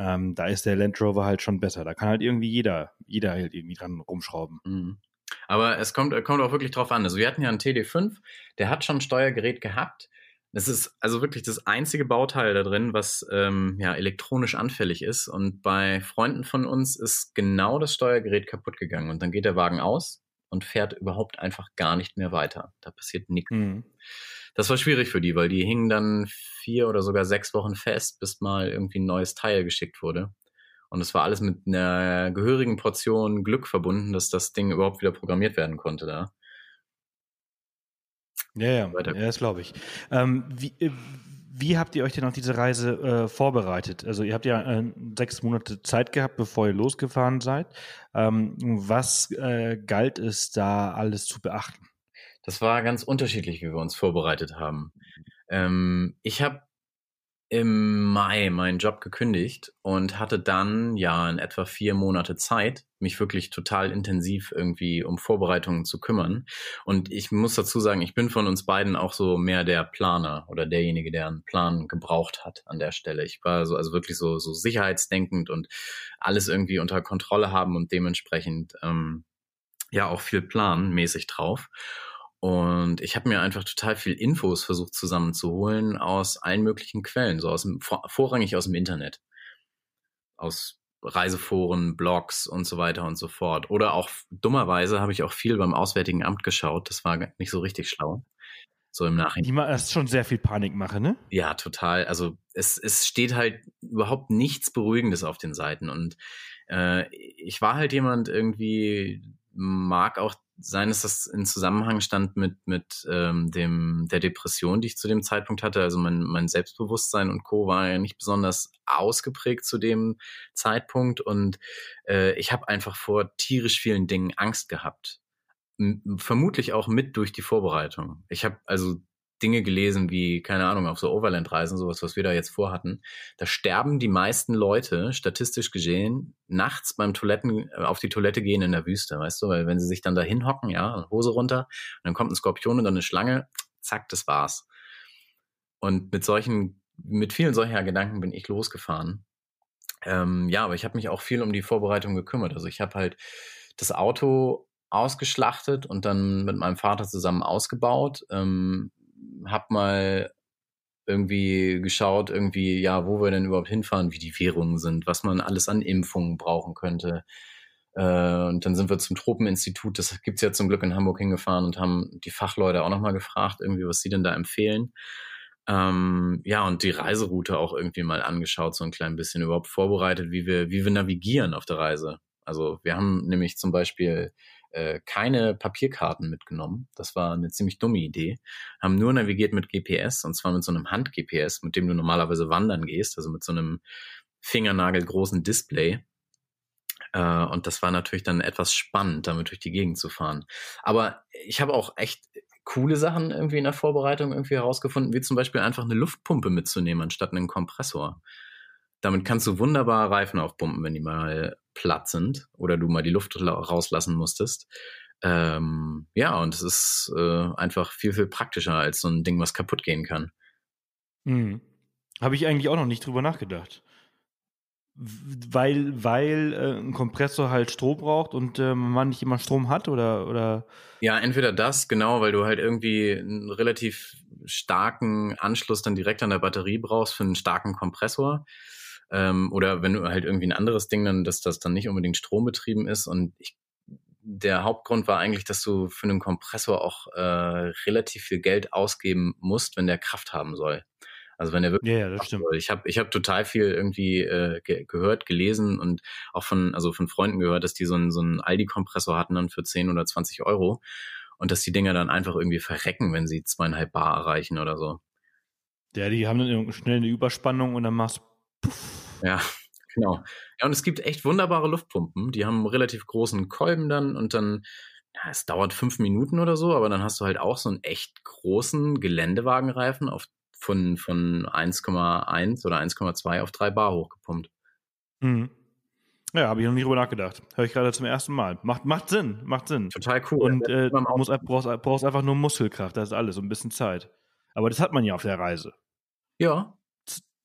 Ähm, da ist der Land Rover halt schon besser. Da kann halt irgendwie jeder, jeder halt irgendwie dran rumschrauben. Mhm. Aber es kommt, kommt auch wirklich drauf an. Also wir hatten ja einen TD5, der hat schon ein Steuergerät gehabt. Das ist also wirklich das einzige Bauteil da drin, was ähm, ja elektronisch anfällig ist. Und bei Freunden von uns ist genau das Steuergerät kaputt gegangen. Und dann geht der Wagen aus und fährt überhaupt einfach gar nicht mehr weiter. Da passiert nichts. Mhm. Das war schwierig für die, weil die hingen dann vier oder sogar sechs Wochen fest, bis mal irgendwie ein neues Teil geschickt wurde. Und es war alles mit einer gehörigen Portion Glück verbunden, dass das Ding überhaupt wieder programmiert werden konnte da. Ja, ja, ja das glaube ich. Ähm, wie, äh, wie habt ihr euch denn auf diese Reise äh, vorbereitet? Also ihr habt ja äh, sechs Monate Zeit gehabt, bevor ihr losgefahren seid. Ähm, was äh, galt es da alles zu beachten? Das war ganz unterschiedlich, wie wir uns vorbereitet haben. Ähm, ich habe im Mai meinen Job gekündigt und hatte dann ja in etwa vier Monate Zeit, mich wirklich total intensiv irgendwie um Vorbereitungen zu kümmern. Und ich muss dazu sagen, ich bin von uns beiden auch so mehr der Planer oder derjenige, der einen Plan gebraucht hat an der Stelle. Ich war so, also wirklich so, so sicherheitsdenkend und alles irgendwie unter Kontrolle haben und dementsprechend ähm, ja auch viel planmäßig drauf. Und ich habe mir einfach total viel Infos versucht zusammenzuholen aus allen möglichen Quellen, so aus dem, vorrangig aus dem Internet. Aus Reiseforen, Blogs und so weiter und so fort. Oder auch dummerweise habe ich auch viel beim Auswärtigen Amt geschaut. Das war nicht so richtig schlau. So im Nachhinein. Das ist schon sehr viel Panikmache, ne? Ja, total. Also es, es steht halt überhaupt nichts Beruhigendes auf den Seiten. Und äh, ich war halt jemand irgendwie, mag auch sein, dass das in Zusammenhang stand mit, mit ähm, dem, der Depression, die ich zu dem Zeitpunkt hatte. Also mein, mein Selbstbewusstsein und Co. war ja nicht besonders ausgeprägt zu dem Zeitpunkt. Und äh, ich habe einfach vor tierisch vielen Dingen Angst gehabt. M vermutlich auch mit durch die Vorbereitung. Ich habe also Dinge gelesen wie, keine Ahnung, auf so Overland-Reisen, sowas, was wir da jetzt vorhatten. Da sterben die meisten Leute, statistisch gesehen, nachts beim Toiletten, äh, auf die Toilette gehen in der Wüste, weißt du? Weil wenn sie sich dann da hinhocken, ja, Hose runter, dann kommt ein Skorpion und dann eine Schlange, zack, das war's. Und mit solchen, mit vielen solcher Gedanken bin ich losgefahren. Ähm, ja, aber ich habe mich auch viel um die Vorbereitung gekümmert. Also ich habe halt das Auto ausgeschlachtet und dann mit meinem Vater zusammen ausgebaut. Ähm, hab mal irgendwie geschaut, irgendwie, ja, wo wir denn überhaupt hinfahren, wie die Währungen sind, was man alles an Impfungen brauchen könnte. Äh, und dann sind wir zum Tropeninstitut, das gibt's ja zum Glück in Hamburg hingefahren und haben die Fachleute auch nochmal gefragt, irgendwie, was sie denn da empfehlen. Ähm, ja, und die Reiseroute auch irgendwie mal angeschaut, so ein klein bisschen überhaupt vorbereitet, wie wir, wie wir navigieren auf der Reise. Also wir haben nämlich zum Beispiel äh, keine Papierkarten mitgenommen. Das war eine ziemlich dumme Idee. Haben nur navigiert mit GPS und zwar mit so einem Hand-GPS, mit dem du normalerweise wandern gehst, also mit so einem fingernagelgroßen Display. Äh, und das war natürlich dann etwas spannend, damit durch die Gegend zu fahren. Aber ich habe auch echt coole Sachen irgendwie in der Vorbereitung irgendwie herausgefunden, wie zum Beispiel einfach eine Luftpumpe mitzunehmen anstatt einen Kompressor. Damit kannst du wunderbar Reifen aufpumpen, wenn die mal platt sind oder du mal die Luft rauslassen musstest. Ähm, ja, und es ist äh, einfach viel, viel praktischer als so ein Ding, was kaputt gehen kann. Hm. Habe ich eigentlich auch noch nicht drüber nachgedacht. Weil, weil äh, ein Kompressor halt Strom braucht und äh, man nicht immer Strom hat oder, oder? Ja, entweder das, genau, weil du halt irgendwie einen relativ starken Anschluss dann direkt an der Batterie brauchst für einen starken Kompressor. Ähm, oder wenn du halt irgendwie ein anderes Ding dann, dass das dann nicht unbedingt strombetrieben ist. Und ich, der Hauptgrund war eigentlich, dass du für einen Kompressor auch äh, relativ viel Geld ausgeben musst, wenn der Kraft haben soll. Also wenn er wirklich. Ja, das stimmt. Ich habe ich hab total viel irgendwie äh, ge gehört, gelesen und auch von, also von Freunden gehört, dass die so einen, so einen Aldi-Kompressor hatten dann für 10 oder 20 Euro und dass die Dinger dann einfach irgendwie verrecken, wenn sie zweieinhalb Bar erreichen oder so. Ja, die haben dann schnell eine Überspannung und dann machst puff, ja, genau. Ja, und es gibt echt wunderbare Luftpumpen. Die haben einen relativ großen Kolben dann und dann, ja, es dauert fünf Minuten oder so, aber dann hast du halt auch so einen echt großen Geländewagenreifen auf, von, von 1,1 oder 1,2 auf 3 Bar hochgepumpt. Mhm. Ja, habe ich noch nie drüber nachgedacht. Höre ich gerade zum ersten Mal. Macht, macht Sinn, macht Sinn. Total cool. Und äh, muss, brauchst, brauchst einfach nur Muskelkraft, das ist alles, und ein bisschen Zeit. Aber das hat man ja auf der Reise. Ja.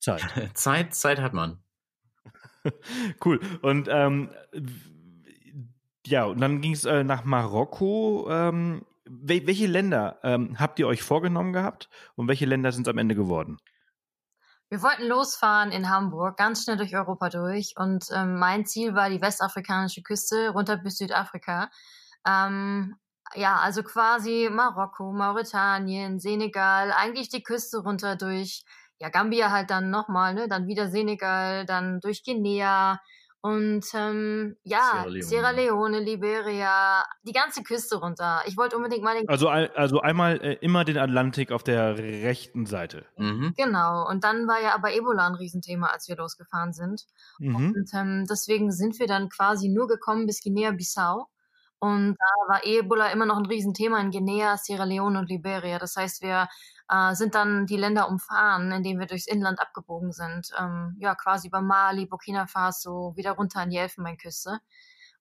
Zeit. (laughs) Zeit, Zeit hat man. (laughs) cool. Und ähm, ja, und dann ging es äh, nach Marokko. Ähm, wel welche Länder ähm, habt ihr euch vorgenommen gehabt und welche Länder sind es am Ende geworden? Wir wollten losfahren in Hamburg, ganz schnell durch Europa durch. Und ähm, mein Ziel war die westafrikanische Küste runter bis Südafrika. Ähm, ja, also quasi Marokko, Mauretanien, Senegal, eigentlich die Küste runter durch ja, Gambia halt dann nochmal, ne, dann wieder Senegal, dann durch Guinea und ähm, ja, Sierra Leone. Sierra Leone, Liberia, die ganze Küste runter. Ich wollte unbedingt mal den Also also einmal äh, immer den Atlantik auf der rechten Seite. Mhm. Genau, und dann war ja aber Ebola ein Riesenthema, als wir losgefahren sind. Mhm. Und ähm, deswegen sind wir dann quasi nur gekommen bis Guinea-Bissau. Und da war Ebola immer noch ein Riesenthema in Guinea, Sierra Leone und Liberia. Das heißt, wir äh, sind dann die Länder umfahren, indem wir durchs Inland abgebogen sind. Ähm, ja, quasi über Mali, Burkina Faso, wieder runter an die Elfenbeinküste.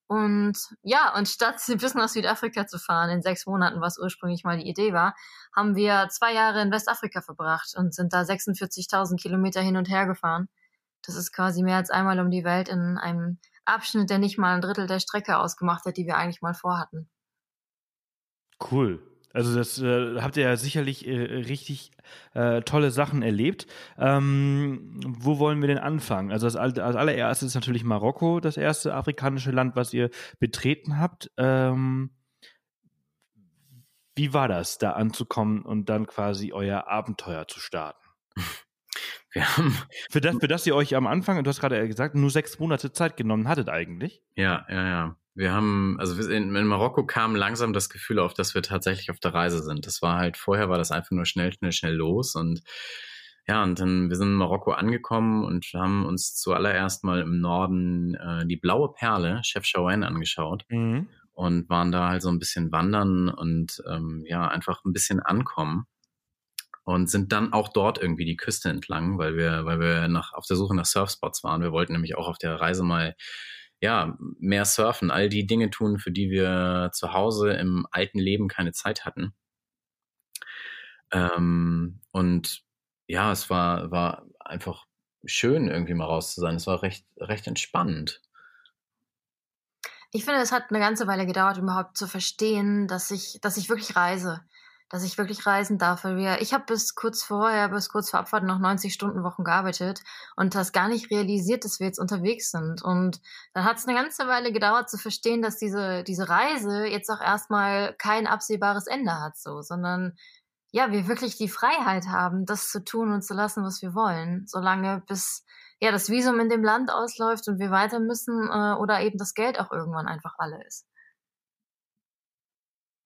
Und ja, und statt (laughs) bis nach Südafrika zu fahren in sechs Monaten, was ursprünglich mal die Idee war, haben wir zwei Jahre in Westafrika verbracht und sind da 46.000 Kilometer hin und her gefahren. Das ist quasi mehr als einmal um die Welt in einem Abschnitt, der nicht mal ein Drittel der Strecke ausgemacht hat, die wir eigentlich mal vorhatten. Cool. Also das äh, habt ihr ja sicherlich äh, richtig äh, tolle Sachen erlebt. Ähm, wo wollen wir denn anfangen? Also das, als allererstes ist natürlich Marokko, das erste afrikanische Land, was ihr betreten habt. Ähm, wie war das, da anzukommen und dann quasi euer Abenteuer zu starten? (laughs) Wir haben (laughs) für das, für das ihr euch am Anfang, du hast gerade gesagt, nur sechs Monate Zeit genommen hattet eigentlich. Ja, ja, ja. Wir haben, also in, in Marokko kam langsam das Gefühl auf, dass wir tatsächlich auf der Reise sind. Das war halt, vorher war das einfach nur schnell, schnell, schnell los und ja, und dann, wir sind in Marokko angekommen und haben uns zuallererst mal im Norden äh, die blaue Perle, Chef Chaouen, angeschaut mhm. und waren da halt so ein bisschen wandern und ähm, ja, einfach ein bisschen ankommen. und sind dann auch dort irgendwie die Küste entlang, weil wir, weil wir nach, auf der Suche nach Surfspots waren. Wir wollten nämlich auch auf der Reise mal ja, mehr surfen, all die Dinge tun, für die wir zu Hause im alten Leben keine Zeit hatten. Ähm, und ja, es war, war einfach schön, irgendwie mal raus zu sein. Es war recht, recht entspannend. Ich finde, es hat eine ganze Weile gedauert, überhaupt zu verstehen, dass ich, dass ich wirklich reise dass ich wirklich reisen darf. Weil wir, ich habe bis kurz vorher, bis kurz vor Abfahrt noch 90 Stunden Wochen gearbeitet und das gar nicht realisiert, dass wir jetzt unterwegs sind. Und dann hat es eine ganze Weile gedauert zu verstehen, dass diese, diese Reise jetzt auch erstmal kein absehbares Ende hat, so, sondern ja, wir wirklich die Freiheit haben, das zu tun und zu lassen, was wir wollen, solange bis ja das Visum in dem Land ausläuft und wir weiter müssen äh, oder eben das Geld auch irgendwann einfach alle ist.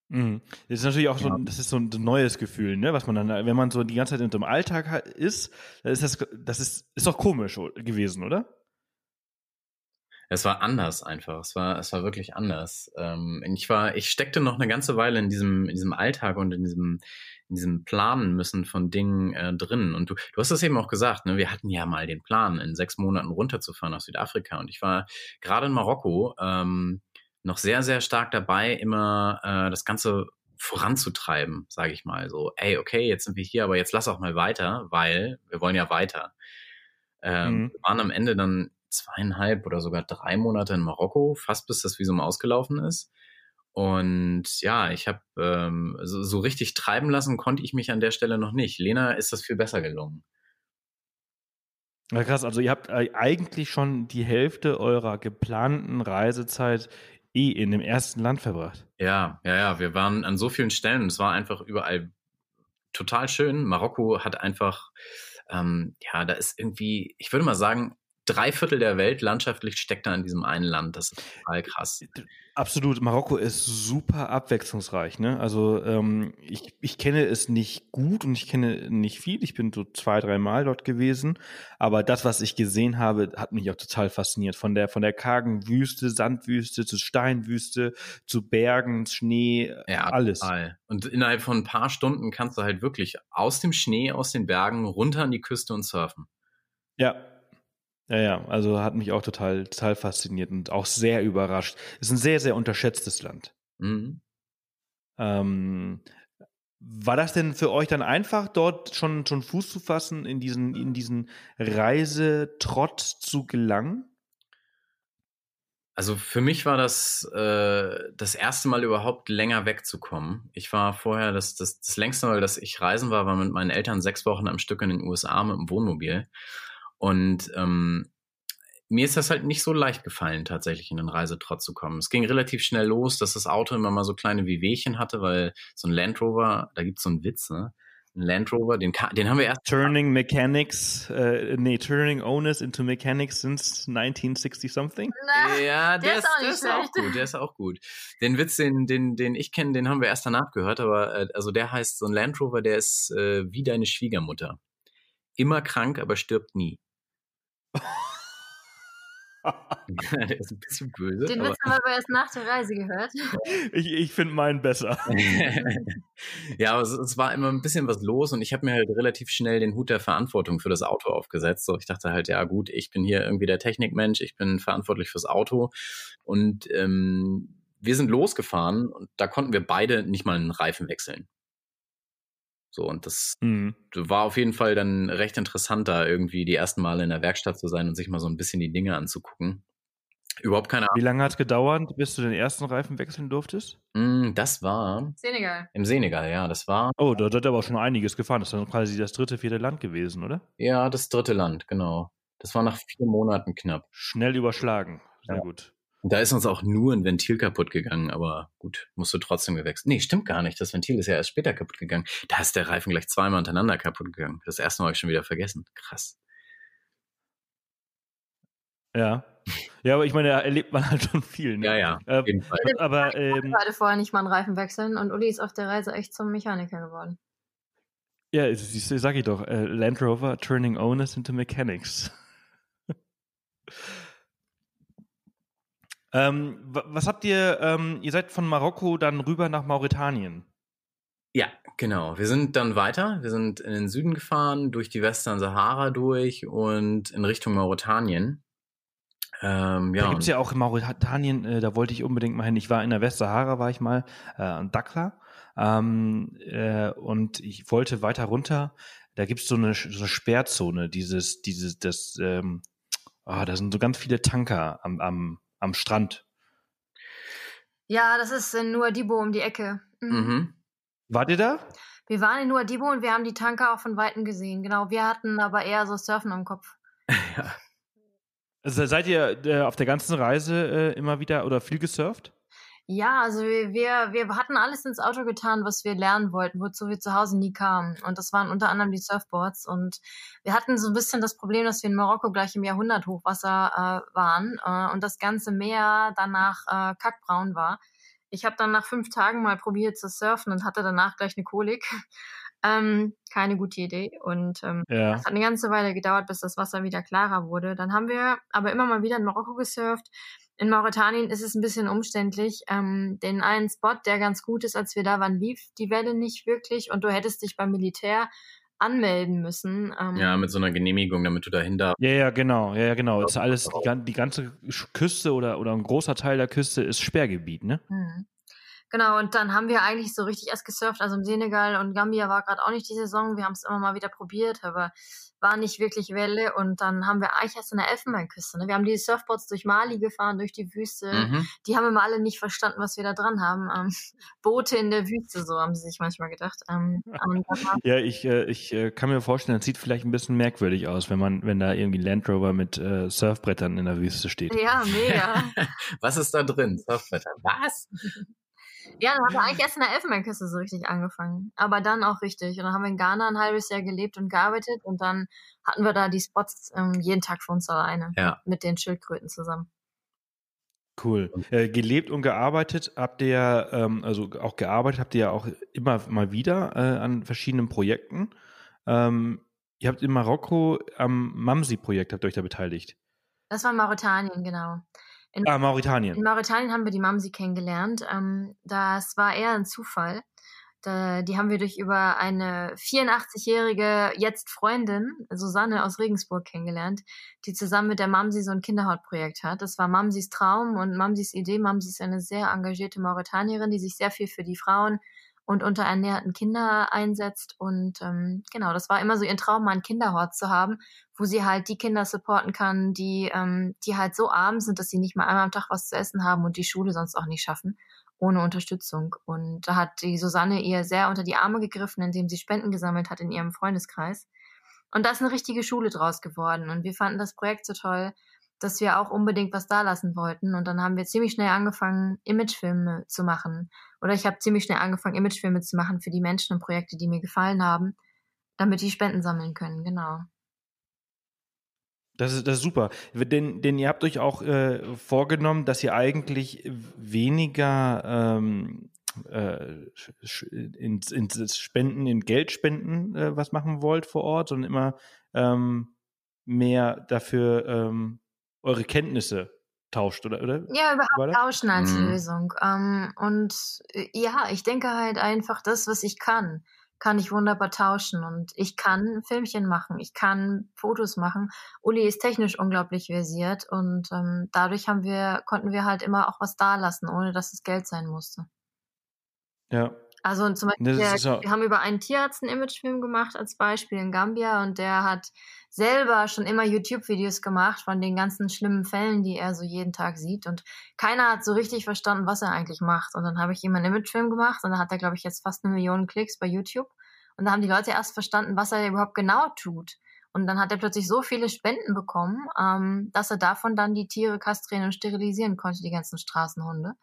Mhm. Das ist natürlich auch so, das ist so ein neues Gefühl, ne, was man dann, wenn man so die ganze Zeit in dem Alltag ist, dann ist das, das ist, ist doch komisch gewesen, oder? Es war anders einfach. Es war, es war wirklich anders. Ähm, ich war, ich steckte noch eine ganze Weile in diesem, in diesem Alltag und in diesem, in diesem Planen müssen von Dingen äh, drin. Und du, du hast es eben auch gesagt, ne? Wir hatten ja mal den Plan, in sechs Monaten runterzufahren aus Südafrika. Und ich war gerade in Marokko. Ähm, noch sehr, sehr stark dabei, immer äh, das Ganze voranzutreiben, sage ich mal. So, ey, okay, jetzt sind wir hier, aber jetzt lass auch mal weiter, weil wir wollen ja weiter. Ähm, mhm. Wir waren am Ende dann zweieinhalb oder sogar drei Monate in Marokko, fast bis das Visum ausgelaufen ist. Und ja, ich habe ähm, so, so richtig treiben lassen konnte ich mich an der Stelle noch nicht. Lena ist das viel besser gelungen. Ja, krass, also ihr habt äh, eigentlich schon die Hälfte eurer geplanten Reisezeit eh in dem ersten Land verbracht. Ja, ja, ja. Wir waren an so vielen Stellen es war einfach überall total schön. Marokko hat einfach, ähm, ja, da ist irgendwie, ich würde mal sagen, drei Viertel der Welt landschaftlich steckt da in diesem einen Land. Das ist total krass. Absolut. Marokko ist super abwechslungsreich. Ne? Also ähm, ich, ich kenne es nicht gut und ich kenne nicht viel. Ich bin so zwei, drei Mal dort gewesen. Aber das, was ich gesehen habe, hat mich auch total fasziniert. Von der, von der kargen Wüste, Sandwüste zu Steinwüste, zu Bergen, Schnee, ja, alles. Total. Und innerhalb von ein paar Stunden kannst du halt wirklich aus dem Schnee, aus den Bergen runter an die Küste und surfen. Ja, ja, ja, also hat mich auch total, total fasziniert und auch sehr überrascht. Ist ein sehr, sehr unterschätztes Land. Mhm. Ähm, war das denn für euch dann einfach, dort schon, schon Fuß zu fassen, in diesen, in diesen Reisetrott zu gelangen? Also für mich war das äh, das erste Mal überhaupt länger wegzukommen. Ich war vorher, das, das, das längste Mal, dass ich reisen war, war mit meinen Eltern sechs Wochen am Stück in den USA mit dem Wohnmobil. Und ähm, mir ist das halt nicht so leicht gefallen, tatsächlich in den Reisetrott zu kommen. Es ging relativ schnell los, dass das Auto immer mal so kleine Wehwehchen hatte, weil so ein Land Rover, da gibt's so einen Witz, ne? Ein Land Rover, den, den haben wir erst. Turning Mechanics, äh, nee, Turning Owners into Mechanics since 1960 something. Na, ja, der, der ist, auch, der ist auch gut, der ist auch gut. Den Witz, den, den, den ich kenne, den haben wir erst danach gehört, aber äh, also der heißt so ein Land Rover, der ist äh, wie deine Schwiegermutter. Immer krank, aber stirbt nie. Der (laughs) ist ein bisschen böse. Den Witz haben wir aber erst nach der Reise gehört. (laughs) Ich, ich finde meinen besser. (laughs) ja, aber es, es, war immer ein bisschen was los und ich habe mir halt relativ schnell den Hut der Verantwortung für das Auto aufgesetzt. So, ich dachte halt, ja gut, ich bin hier irgendwie der Technikmensch, ich bin verantwortlich fürs Auto und ähm, wir sind losgefahren und da konnten wir beide nicht mal einen Reifen wechseln. So, und das mhm. war auf jeden Fall dann recht interessant, da irgendwie die ersten Male in der Werkstatt zu sein und sich mal so ein bisschen die Dinge anzugucken. Überhaupt keine Ahnung. Wie lange hat es gedauert, bis du den ersten Reifen wechseln durftest? Mm, das war. Senegal. Im Senegal, ja, das war. Oh, da hat aber auch schon einiges gefahren. Das ist dann quasi das dritte, vierte Land gewesen, oder? Ja, das dritte Land, genau. Das war nach vier Monaten knapp. Schnell überschlagen. Sehr ja. gut. Und da ist uns auch nur ein Ventil kaputt gegangen, aber gut, musst du trotzdem gewechselt. Nee, stimmt gar nicht. Das Ventil ist ja erst später kaputt gegangen. Da ist der Reifen gleich zweimal hintereinander kaputt gegangen. Das erste Mal habe ich schon wieder vergessen. Krass. Ja. Ja, aber ich meine, da erlebt man halt schon viel. Ne? Ja, ja. Äh, jeden Fall. Aber ähm, gerade vorher nicht mal einen Reifen wechseln und Uli ist auf der Reise echt zum Mechaniker geworden. Ja, sag ich doch, äh, Land Rover turning owners into mechanics. (laughs) Ähm, was habt ihr, ähm, ihr seid von Marokko dann rüber nach Mauretanien? Ja, Genau, wir sind dann weiter. Wir sind in den Süden gefahren, durch die Western Sahara durch und in Richtung Mauretanien. Ähm, ja, da gibt es ja auch in Mauretanien, äh, da wollte ich unbedingt mal hin. Ich war in der Westsahara, war ich mal, äh, in Dakla. Ähm, äh, und ich wollte weiter runter. Da gibt es so eine, so eine Sperrzone, dieses, dieses, das, ähm, oh, da sind so ganz viele Tanker am, am, am Strand. Ja, das ist in Nuadibo um die Ecke. Mhm. mhm. Wart ihr da? Wir waren in Nuadibo und wir haben die Tanker auch von Weitem gesehen. Genau, wir hatten aber eher so Surfen im Kopf. (laughs) ja. Also seid ihr äh, auf der ganzen Reise äh, immer wieder oder viel gesurft? Ja, also wir, wir hatten alles ins Auto getan, was wir lernen wollten, wozu wir zu Hause nie kamen. Und das waren unter anderem die Surfboards. Und wir hatten so ein bisschen das Problem, dass wir in Marokko gleich im Jahrhunderthochwasser äh, waren äh, und das ganze Meer danach äh, kackbraun war. Ich habe dann nach fünf Tagen mal probiert zu surfen und hatte danach gleich eine Kolik. (laughs) ähm, keine gute Idee. Und ähm, ja. das hat eine ganze Weile gedauert, bis das Wasser wieder klarer wurde. Dann haben wir aber immer mal wieder in Marokko gesurft. In Mauretanien ist es ein bisschen umständlich. Ähm, den einen Spot, der ganz gut ist, als wir da waren, lief die Welle nicht wirklich und du hättest dich beim Militär anmelden müssen. Ähm, ja, mit so einer Genehmigung, damit du dahinter. Ja, ja, genau, ja, ja, genau. Das ist alles, die, die, ganze Küste oder, oder ein großer Teil der Küste ist Sperrgebiet, ne? Mhm. Genau, und dann haben wir eigentlich so richtig erst gesurft. Also im Senegal und Gambia war gerade auch nicht die Saison. Wir haben es immer mal wieder probiert, aber war nicht wirklich Welle. Und dann haben wir eigentlich erst in der Elfenbeinküste. Ne? Wir haben die Surfboards durch Mali gefahren, durch die Wüste. Mhm. Die haben immer alle nicht verstanden, was wir da dran haben. Ähm, (laughs) Boote in der Wüste, so haben sie sich manchmal gedacht. Ähm, (laughs) ja, ich, äh, ich äh, kann mir vorstellen, das sieht vielleicht ein bisschen merkwürdig aus, wenn man, wenn da irgendwie Land Rover mit äh, Surfbrettern in der Wüste steht. Ja, mega. (laughs) was ist da drin? Surfbretter. Was? Ja, dann haben wir eigentlich erst in der Elfenbeinküste so richtig angefangen. Aber dann auch richtig. Und dann haben wir in Ghana ein halbes Jahr gelebt und gearbeitet und dann hatten wir da die Spots ähm, jeden Tag für uns alleine. Ja. Mit den Schildkröten zusammen. Cool. Äh, gelebt und gearbeitet habt ihr, ähm, also auch gearbeitet habt ihr ja auch immer mal wieder äh, an verschiedenen Projekten. Ähm, ihr habt in Marokko am Mamsi-Projekt habt euch da beteiligt. Das war Mauretanien, genau. In, ah, Mauretanien. In Mauretanien haben wir die Mamsi kennengelernt. Ähm, das war eher ein Zufall. Da, die haben wir durch über eine 84-jährige jetzt Freundin, Susanne aus Regensburg, kennengelernt, die zusammen mit der Mamsi so ein Kinderhautprojekt hat. Das war Mamsis Traum und Mamsis Idee. Mamsi ist eine sehr engagierte Mauretanierin, die sich sehr viel für die Frauen und unterernährten Kinder einsetzt. Und ähm, genau, das war immer so ihr Traum, mal einen Kinderhort zu haben, wo sie halt die Kinder supporten kann, die, ähm, die halt so arm sind, dass sie nicht mal einmal am Tag was zu essen haben und die Schule sonst auch nicht schaffen, ohne Unterstützung. Und da hat die Susanne ihr sehr unter die Arme gegriffen, indem sie Spenden gesammelt hat in ihrem Freundeskreis. Und da ist eine richtige Schule draus geworden. Und wir fanden das Projekt so toll, dass wir auch unbedingt was da lassen wollten. Und dann haben wir ziemlich schnell angefangen, Imagefilme zu machen. Oder ich habe ziemlich schnell angefangen, Imagefilme zu machen für die Menschen und Projekte, die mir gefallen haben, damit die Spenden sammeln können, genau. Das ist, das ist super. Denn, denn ihr habt euch auch äh, vorgenommen, dass ihr eigentlich weniger ähm, äh, ins, ins Spenden, in Geldspenden äh, was machen wollt vor Ort, sondern immer ähm, mehr dafür ähm, eure Kenntnisse tauscht, oder? oder? Ja, überhaupt tauschen als mhm. Lösung. Ähm, und äh, ja, ich denke halt einfach, das, was ich kann, kann ich wunderbar tauschen. Und ich kann Filmchen machen, ich kann Fotos machen. Uli ist technisch unglaublich versiert und ähm, dadurch haben wir, konnten wir halt immer auch was da lassen, ohne dass es Geld sein musste. Ja, also zum Beispiel, wir, wir haben über einen Tierarzt einen Imagefilm gemacht als Beispiel in Gambia und der hat selber schon immer YouTube-Videos gemacht von den ganzen schlimmen Fällen, die er so jeden Tag sieht und keiner hat so richtig verstanden, was er eigentlich macht. Und dann habe ich ihm einen Imagefilm gemacht und dann hat er, glaube ich, jetzt fast eine Million Klicks bei YouTube und da haben die Leute erst verstanden, was er überhaupt genau tut. Und dann hat er plötzlich so viele Spenden bekommen, ähm, dass er davon dann die Tiere kastrieren und sterilisieren konnte, die ganzen Straßenhunde.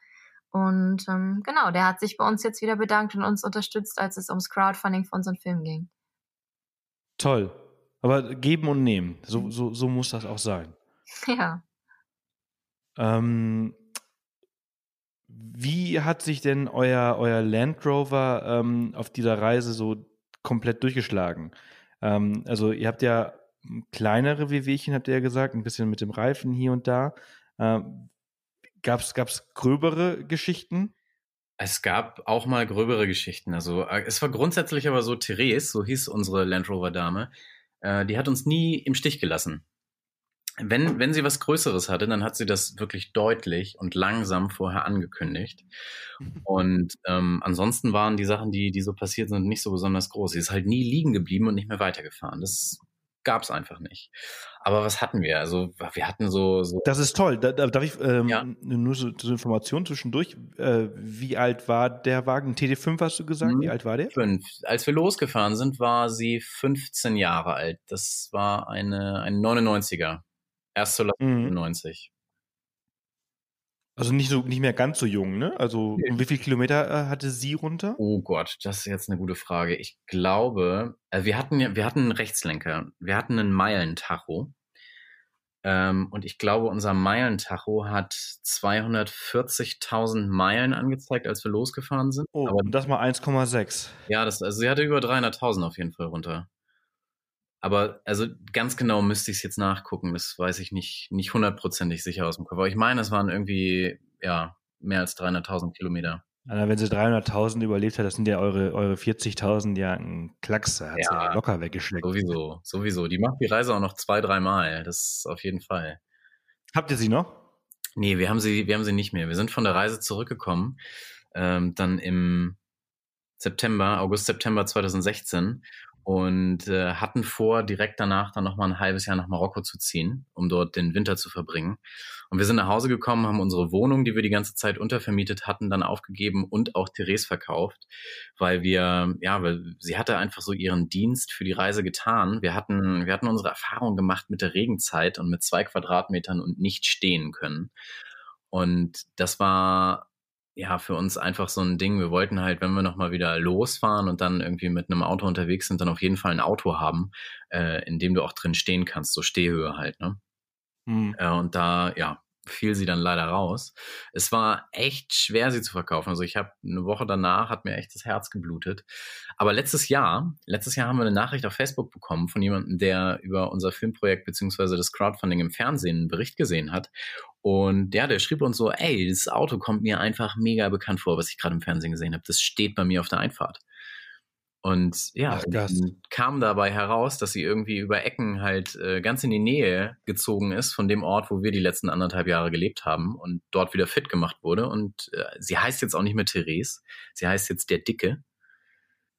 Und ähm, genau, der hat sich bei uns jetzt wieder bedankt und uns unterstützt, als es ums Crowdfunding für unseren Film ging. Toll. Aber geben und nehmen, so, so, so muss das auch sein. (laughs) Ja. Ähm, wie hat sich denn euer, euer Land Rover ähm, auf dieser Reise so komplett durchgeschlagen? Ähm, also ihr habt ja kleinere Wehwehchen, habt ihr ja gesagt, ein bisschen mit dem Reifen hier und da. Ähm, Gab es gröbere Geschichten? Es gab auch mal gröbere Geschichten. Also äh, es war grundsätzlich aber so, Therese, so hieß unsere Land Rover Dame, äh, die hat uns nie im Stich gelassen. Wenn, wenn sie was Größeres hatte, dann hat sie das wirklich deutlich und langsam vorher angekündigt. Und ähm, ansonsten waren die Sachen, die, die so passiert sind, nicht so besonders groß. Sie ist halt nie liegen geblieben und nicht mehr weitergefahren. Das gab es einfach nicht. Aber was hatten wir? Also wir hatten so. so das ist toll. Da, darf ich ähm, ja. nur so zur Information zwischendurch? Äh, wie alt war der Wagen? TD5 hast du gesagt? Mhm. Wie alt war der? Fünf. Als wir losgefahren sind, war sie 15 Jahre alt. Das war eine ein 99er. Erst zu mhm. 90. Also nicht so nicht mehr ganz so jung, ne? Also nee. wie viele Kilometer äh, hatte sie runter? Oh Gott, das ist jetzt eine gute Frage. Ich glaube, äh, wir hatten ja, wir hatten einen Rechtslenker, wir hatten einen Meilentacho. Ähm, und ich glaube, unser Meilentacho hat 240.000 Meilen angezeigt, als wir losgefahren sind. Oh, Aber, und das mal 1,6. Ja, das, also sie hatte über 300.000 auf jeden Fall runter. Aber also ganz genau müsste ich es jetzt nachgucken. Das weiß ich nicht, nicht hundertprozentig sicher aus dem Kopf. Aber ich meine, es waren irgendwie, ja, mehr als 300.000 Kilometer. Also wenn sie 300.000 überlebt hat, das sind ja eure, eure 40.000 ja ein Klacks, hat ja, ja locker weggeschleckt. Sowieso, sowieso. Die macht die Reise auch noch zwei, dreimal. Das auf jeden Fall. Habt ihr sie noch? Nee, wir haben sie, wir haben sie nicht mehr. Wir sind von der Reise zurückgekommen, ähm, dann im September, August, September 2016 und äh, hatten vor, direkt danach dann nochmal ein halbes Jahr nach Marokko zu ziehen, um dort den Winter zu verbringen. Und wir sind nach Hause gekommen, haben unsere Wohnung, die wir die ganze Zeit untervermietet hatten, dann aufgegeben und auch Therese verkauft, weil wir, ja, weil sie hatte einfach so ihren Dienst für die Reise getan. Wir hatten, wir hatten unsere Erfahrung gemacht mit der Regenzeit und mit zwei Quadratmetern und nicht stehen können. Und das war ja, für uns einfach so ein Ding. Wir wollten halt, wenn wir nochmal wieder losfahren und dann irgendwie mit einem Auto unterwegs sind, dann auf jeden Fall ein Auto haben, äh, in dem du auch drin stehen kannst, so Stehhöhe halt, ne? Mhm. Äh, und da, ja, fiel sie dann leider raus. Es war echt schwer, sie zu verkaufen. Also ich habe eine Woche danach, hat mir echt das Herz geblutet. Aber letztes Jahr, letztes Jahr haben wir eine Nachricht auf Facebook bekommen von jemandem, der über unser Filmprojekt beziehungsweise das Crowdfunding im Fernsehen einen Bericht gesehen hat. Und ja, der schrieb uns so, ey, das Auto kommt mir einfach mega bekannt vor, was ich gerade im Fernsehen gesehen habe. Das steht bei mir auf der Einfahrt. Und ja, Ach, kam dabei heraus, dass sie irgendwie über Ecken halt äh, ganz in die Nähe gezogen ist von dem Ort, wo wir die letzten anderthalb Jahre gelebt haben und dort wieder fit gemacht wurde. Und äh, sie heißt jetzt auch nicht mehr Therese, sie heißt jetzt der Dicke.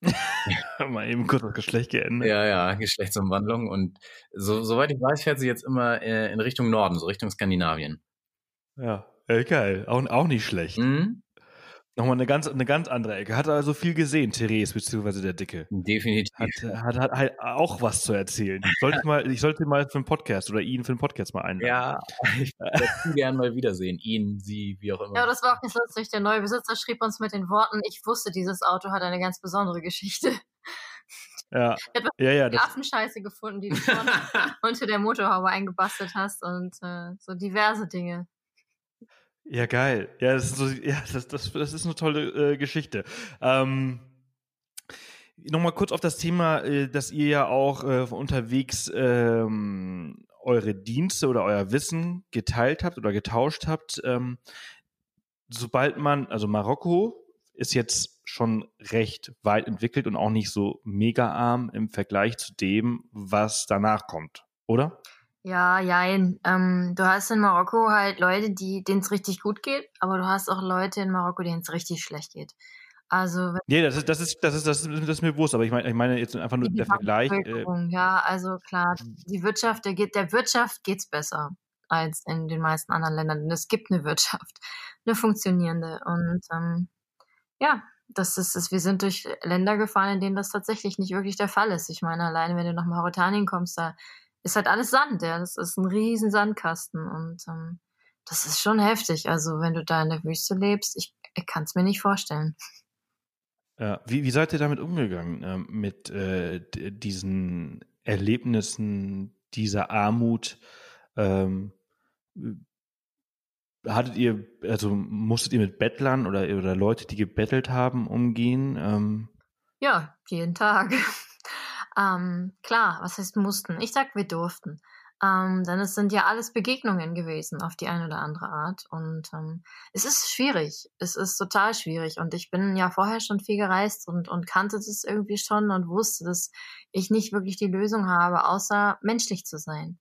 (laughs) Mal eben kurz das Geschlecht geändert. Ja, ja, Geschlechtsumwandlung. Und so, soweit ich weiß, fährt sie jetzt immer äh, in Richtung Norden, so Richtung Skandinavien. Ja, äh, geil. Auch, auch nicht schlecht. Mhm. Nochmal eine ganz, eine ganz andere Ecke. Hat also viel gesehen, Therese, beziehungsweise der Dicke. Definitiv. Hat, hat, hat, hat auch was zu erzählen. Sollte ich, (laughs) mal, ich sollte mal für einen Podcast oder ihn für einen Podcast mal einladen. Ja, ich würde (laughs) ihn gerne mal wiedersehen. Ihn, sie, wie auch immer. Ja, das war auch ganz lustig. Der neue Besitzer schrieb uns mit den Worten, ich wusste, dieses Auto hat eine ganz besondere Geschichte. Ja, (laughs) ja, ja. Die Affenscheiße gefunden, die du unter der Motorhaube eingebastelt hast und äh, so diverse Dinge. Ja, geil. Ja, das ist, so, ja, das, das, das ist eine tolle äh, Geschichte. Ähm, Nochmal kurz auf das Thema, äh, dass ihr ja auch äh, unterwegs ähm, eure Dienste oder euer Wissen geteilt habt oder getauscht habt. Ähm, sobald man, also Marokko ist jetzt schon recht weit entwickelt und auch nicht so mega arm im Vergleich zu dem, was danach kommt, oder? Ja, jein. Ähm, du hast in Marokko halt Leute, die denen es richtig gut geht, aber du hast auch Leute in Marokko, denen es richtig schlecht geht. Also nee, das ist das ist das ist das ist, das ist mir bewusst, aber ich meine ich meine jetzt einfach nur der Vergleich. Äh, ja, also klar, die Wirtschaft, der geht der Wirtschaft geht's besser als in den meisten anderen Ländern. Und es gibt eine Wirtschaft, eine funktionierende und ähm, ja, das ist es. Wir sind durch Länder gefahren, in denen das tatsächlich nicht wirklich der Fall ist. Ich meine, alleine wenn du nach Mauretanien kommst, da ist halt alles Sand, ja. Das ist ein riesen Sandkasten und ähm, das ist schon heftig. Also wenn du da in der Wüste lebst, ich, ich kann es mir nicht vorstellen. Ja, wie, wie seid ihr damit umgegangen, äh, mit äh, diesen Erlebnissen, dieser Armut? Ähm, hattet ihr, also musstet ihr mit Bettlern oder, oder Leute, die gebettelt haben, umgehen? Ähm, ja, jeden Tag. Ähm, klar, was heißt mussten? Ich sag, wir durften. ähm, denn es sind ja alles Begegnungen gewesen auf die eine oder andere Art. Und ähm, es ist schwierig. Es ist total schwierig. Und ich bin ja vorher schon viel gereist und, und kannte das irgendwie schon und wusste, dass ich nicht wirklich die Lösung habe, außer menschlich zu sein.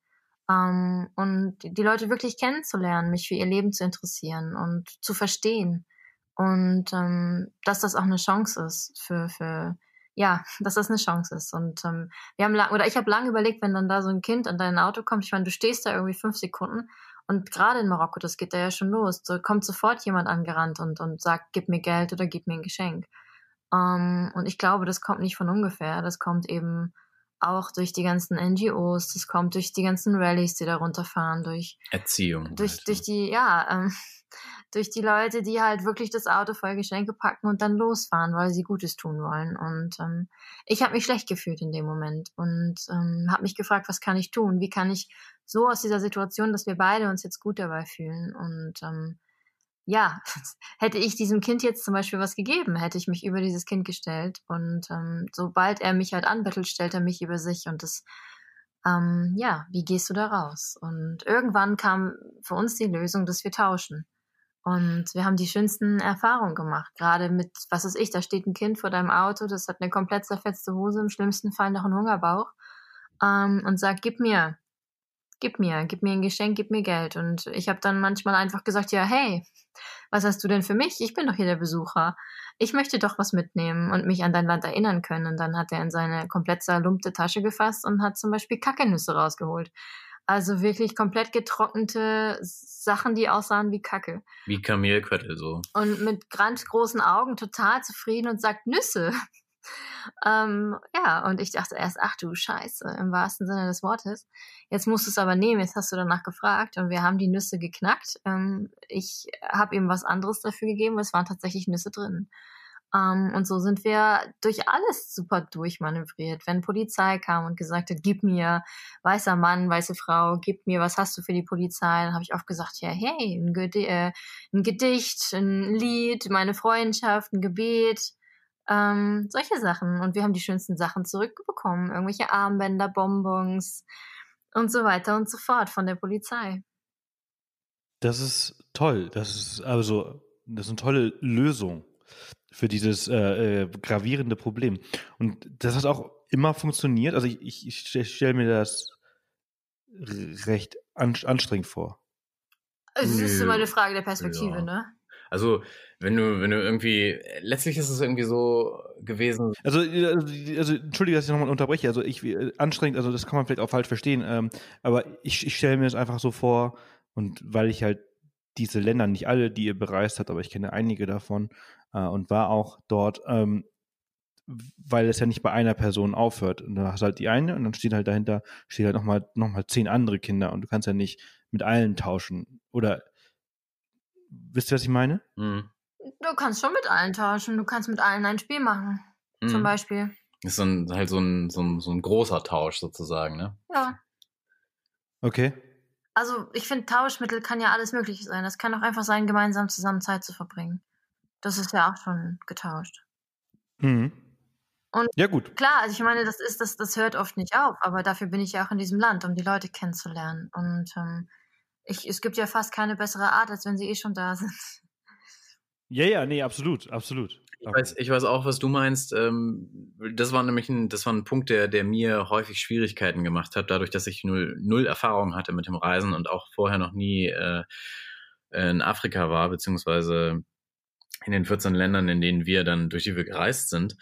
Ähm, und die Leute wirklich kennenzulernen, mich für ihr Leben zu interessieren und zu verstehen. Und ähm, dass das auch eine Chance ist für, für ja, dass das eine Chance ist. Und ähm, wir haben lang, oder ich habe lange überlegt, wenn dann da so ein Kind an dein Auto kommt, ich meine, du stehst da irgendwie fünf Sekunden und gerade in Marokko, das geht da ja schon los, so kommt sofort jemand angerannt und, und sagt, gib mir Geld oder gib mir ein Geschenk. Ähm, und ich glaube, das kommt nicht von ungefähr, das kommt eben auch durch die ganzen NGOs, das kommt durch die ganzen Rallyes, die da runterfahren, durch Erziehung. Durch, halt. durch die, ja, ähm, durch die Leute, die halt wirklich das Auto voll Geschenke packen und dann losfahren, weil sie Gutes tun wollen. Und ähm, ich habe mich schlecht gefühlt in dem Moment und ähm, habe mich gefragt, was kann ich tun? Wie kann ich so aus dieser Situation, dass wir beide uns jetzt gut dabei fühlen? Und ähm, ja, (laughs) hätte ich diesem Kind jetzt zum Beispiel was gegeben, hätte ich mich über dieses Kind gestellt. Und ähm, sobald er mich halt anbettelt, stellt er mich über sich und das ähm, ja, wie gehst du da raus? Und irgendwann kam für uns die Lösung, dass wir tauschen. Und wir haben die schönsten Erfahrungen gemacht. Gerade mit, was weiß ich, da steht ein Kind vor deinem Auto, das hat eine komplett zerfetzte Hose, im schlimmsten Fall noch einen Hungerbauch, ähm, und sagt, gib mir, gib mir, gib mir ein Geschenk, gib mir Geld. Und ich habe dann manchmal einfach gesagt, ja, hey, was hast du denn für mich? Ich bin doch hier der Besucher. Ich möchte doch was mitnehmen und mich an dein Land erinnern können. Und dann hat er in seine komplett zerlumpte Tasche gefasst und hat zum Beispiel Kackenüsse rausgeholt. Also wirklich komplett getrocknete Sachen, die aussahen wie Kacke. Wie Kamelquettel so. Und mit ganz großen Augen total zufrieden und sagt Nüsse. (laughs) ähm, ja, und ich dachte erst, ach du Scheiße, im wahrsten Sinne des Wortes. Jetzt musst du es aber nehmen, jetzt hast du danach gefragt und wir haben die Nüsse geknackt. Ähm, ich habe ihm was anderes dafür gegeben, es waren tatsächlich Nüsse drin. Um, ähm, und so sind wir durch alles super durchmanövriert. Wenn Polizei kam und gesagt hat, gib mir, weißer Mann, weiße Frau, gib mir, was hast du für die Polizei? Dann habe ich oft gesagt, ja, hey, ein, Gedi äh, ein, Gedicht, ein Lied, meine Freundschaft, ein Gebet, ähm, solche Sachen. Und wir haben die schönsten Sachen zurückbekommen. Irgendwelche Armbänder, Bonbons und so weiter und so fort von der Polizei. Das ist toll. Das ist also, das ist eine tolle Lösung für dieses äh, äh, gravierende Problem. Und das hat auch immer funktioniert. Also ich, ich, ich stelle mir das recht an, anstrengend vor. Es ist immer eine Frage der Perspektive, ja. ne? Also, wenn du, wenn du irgendwie, letztlich ist es irgendwie so gewesen. Also, also, also entschuldige, dass ich nochmal unterbreche. Also, ich, äh, anstrengend, also, das kann man vielleicht auch falsch verstehen. Ähm, aber ich, ich stelle mir das einfach so vor, und weil ich halt diese Länder, nicht alle, die ihr bereist habt, aber ich kenne einige davon, äh, und war auch dort, ähm, weil es ja nicht bei einer Person aufhört. Und du hast halt die eine und dann steht halt dahinter, steht halt nochmal noch mal zehn andere Kinder und du kannst ja nicht mit allen tauschen. Oder wisst ihr, was ich meine? Mhm. Du kannst schon mit allen tauschen. Du kannst mit allen ein Spiel machen. Mhm. Zum Beispiel. Ist so ein, halt so ein, so, ein, so ein großer Tausch sozusagen, ne? Ja. Okay. Also ich finde, Tauschmittel kann ja alles Mögliche sein. Das kann auch einfach sein, gemeinsam zusammen Zeit zu verbringen. Das ist ja auch schon getauscht. Mhm. Und ja, gut. Klar, also ich meine, das ist, das, das hört oft nicht auf, aber dafür bin ich ja auch in diesem Land, um die Leute kennenzulernen. Und ähm, ich, es gibt ja fast keine bessere Art, als wenn sie eh schon da sind. Ja, ja, nee, absolut, absolut. Ich weiß, ich weiß auch, was du meinst. Ähm, das war nämlich ein, das war ein Punkt, der, der mir häufig Schwierigkeiten gemacht hat, dadurch, dass ich null, null Erfahrung hatte mit dem Reisen und auch vorher noch nie äh, in Afrika war, beziehungsweise in den 14 Ländern, in denen wir dann, durch die wir gereist sind,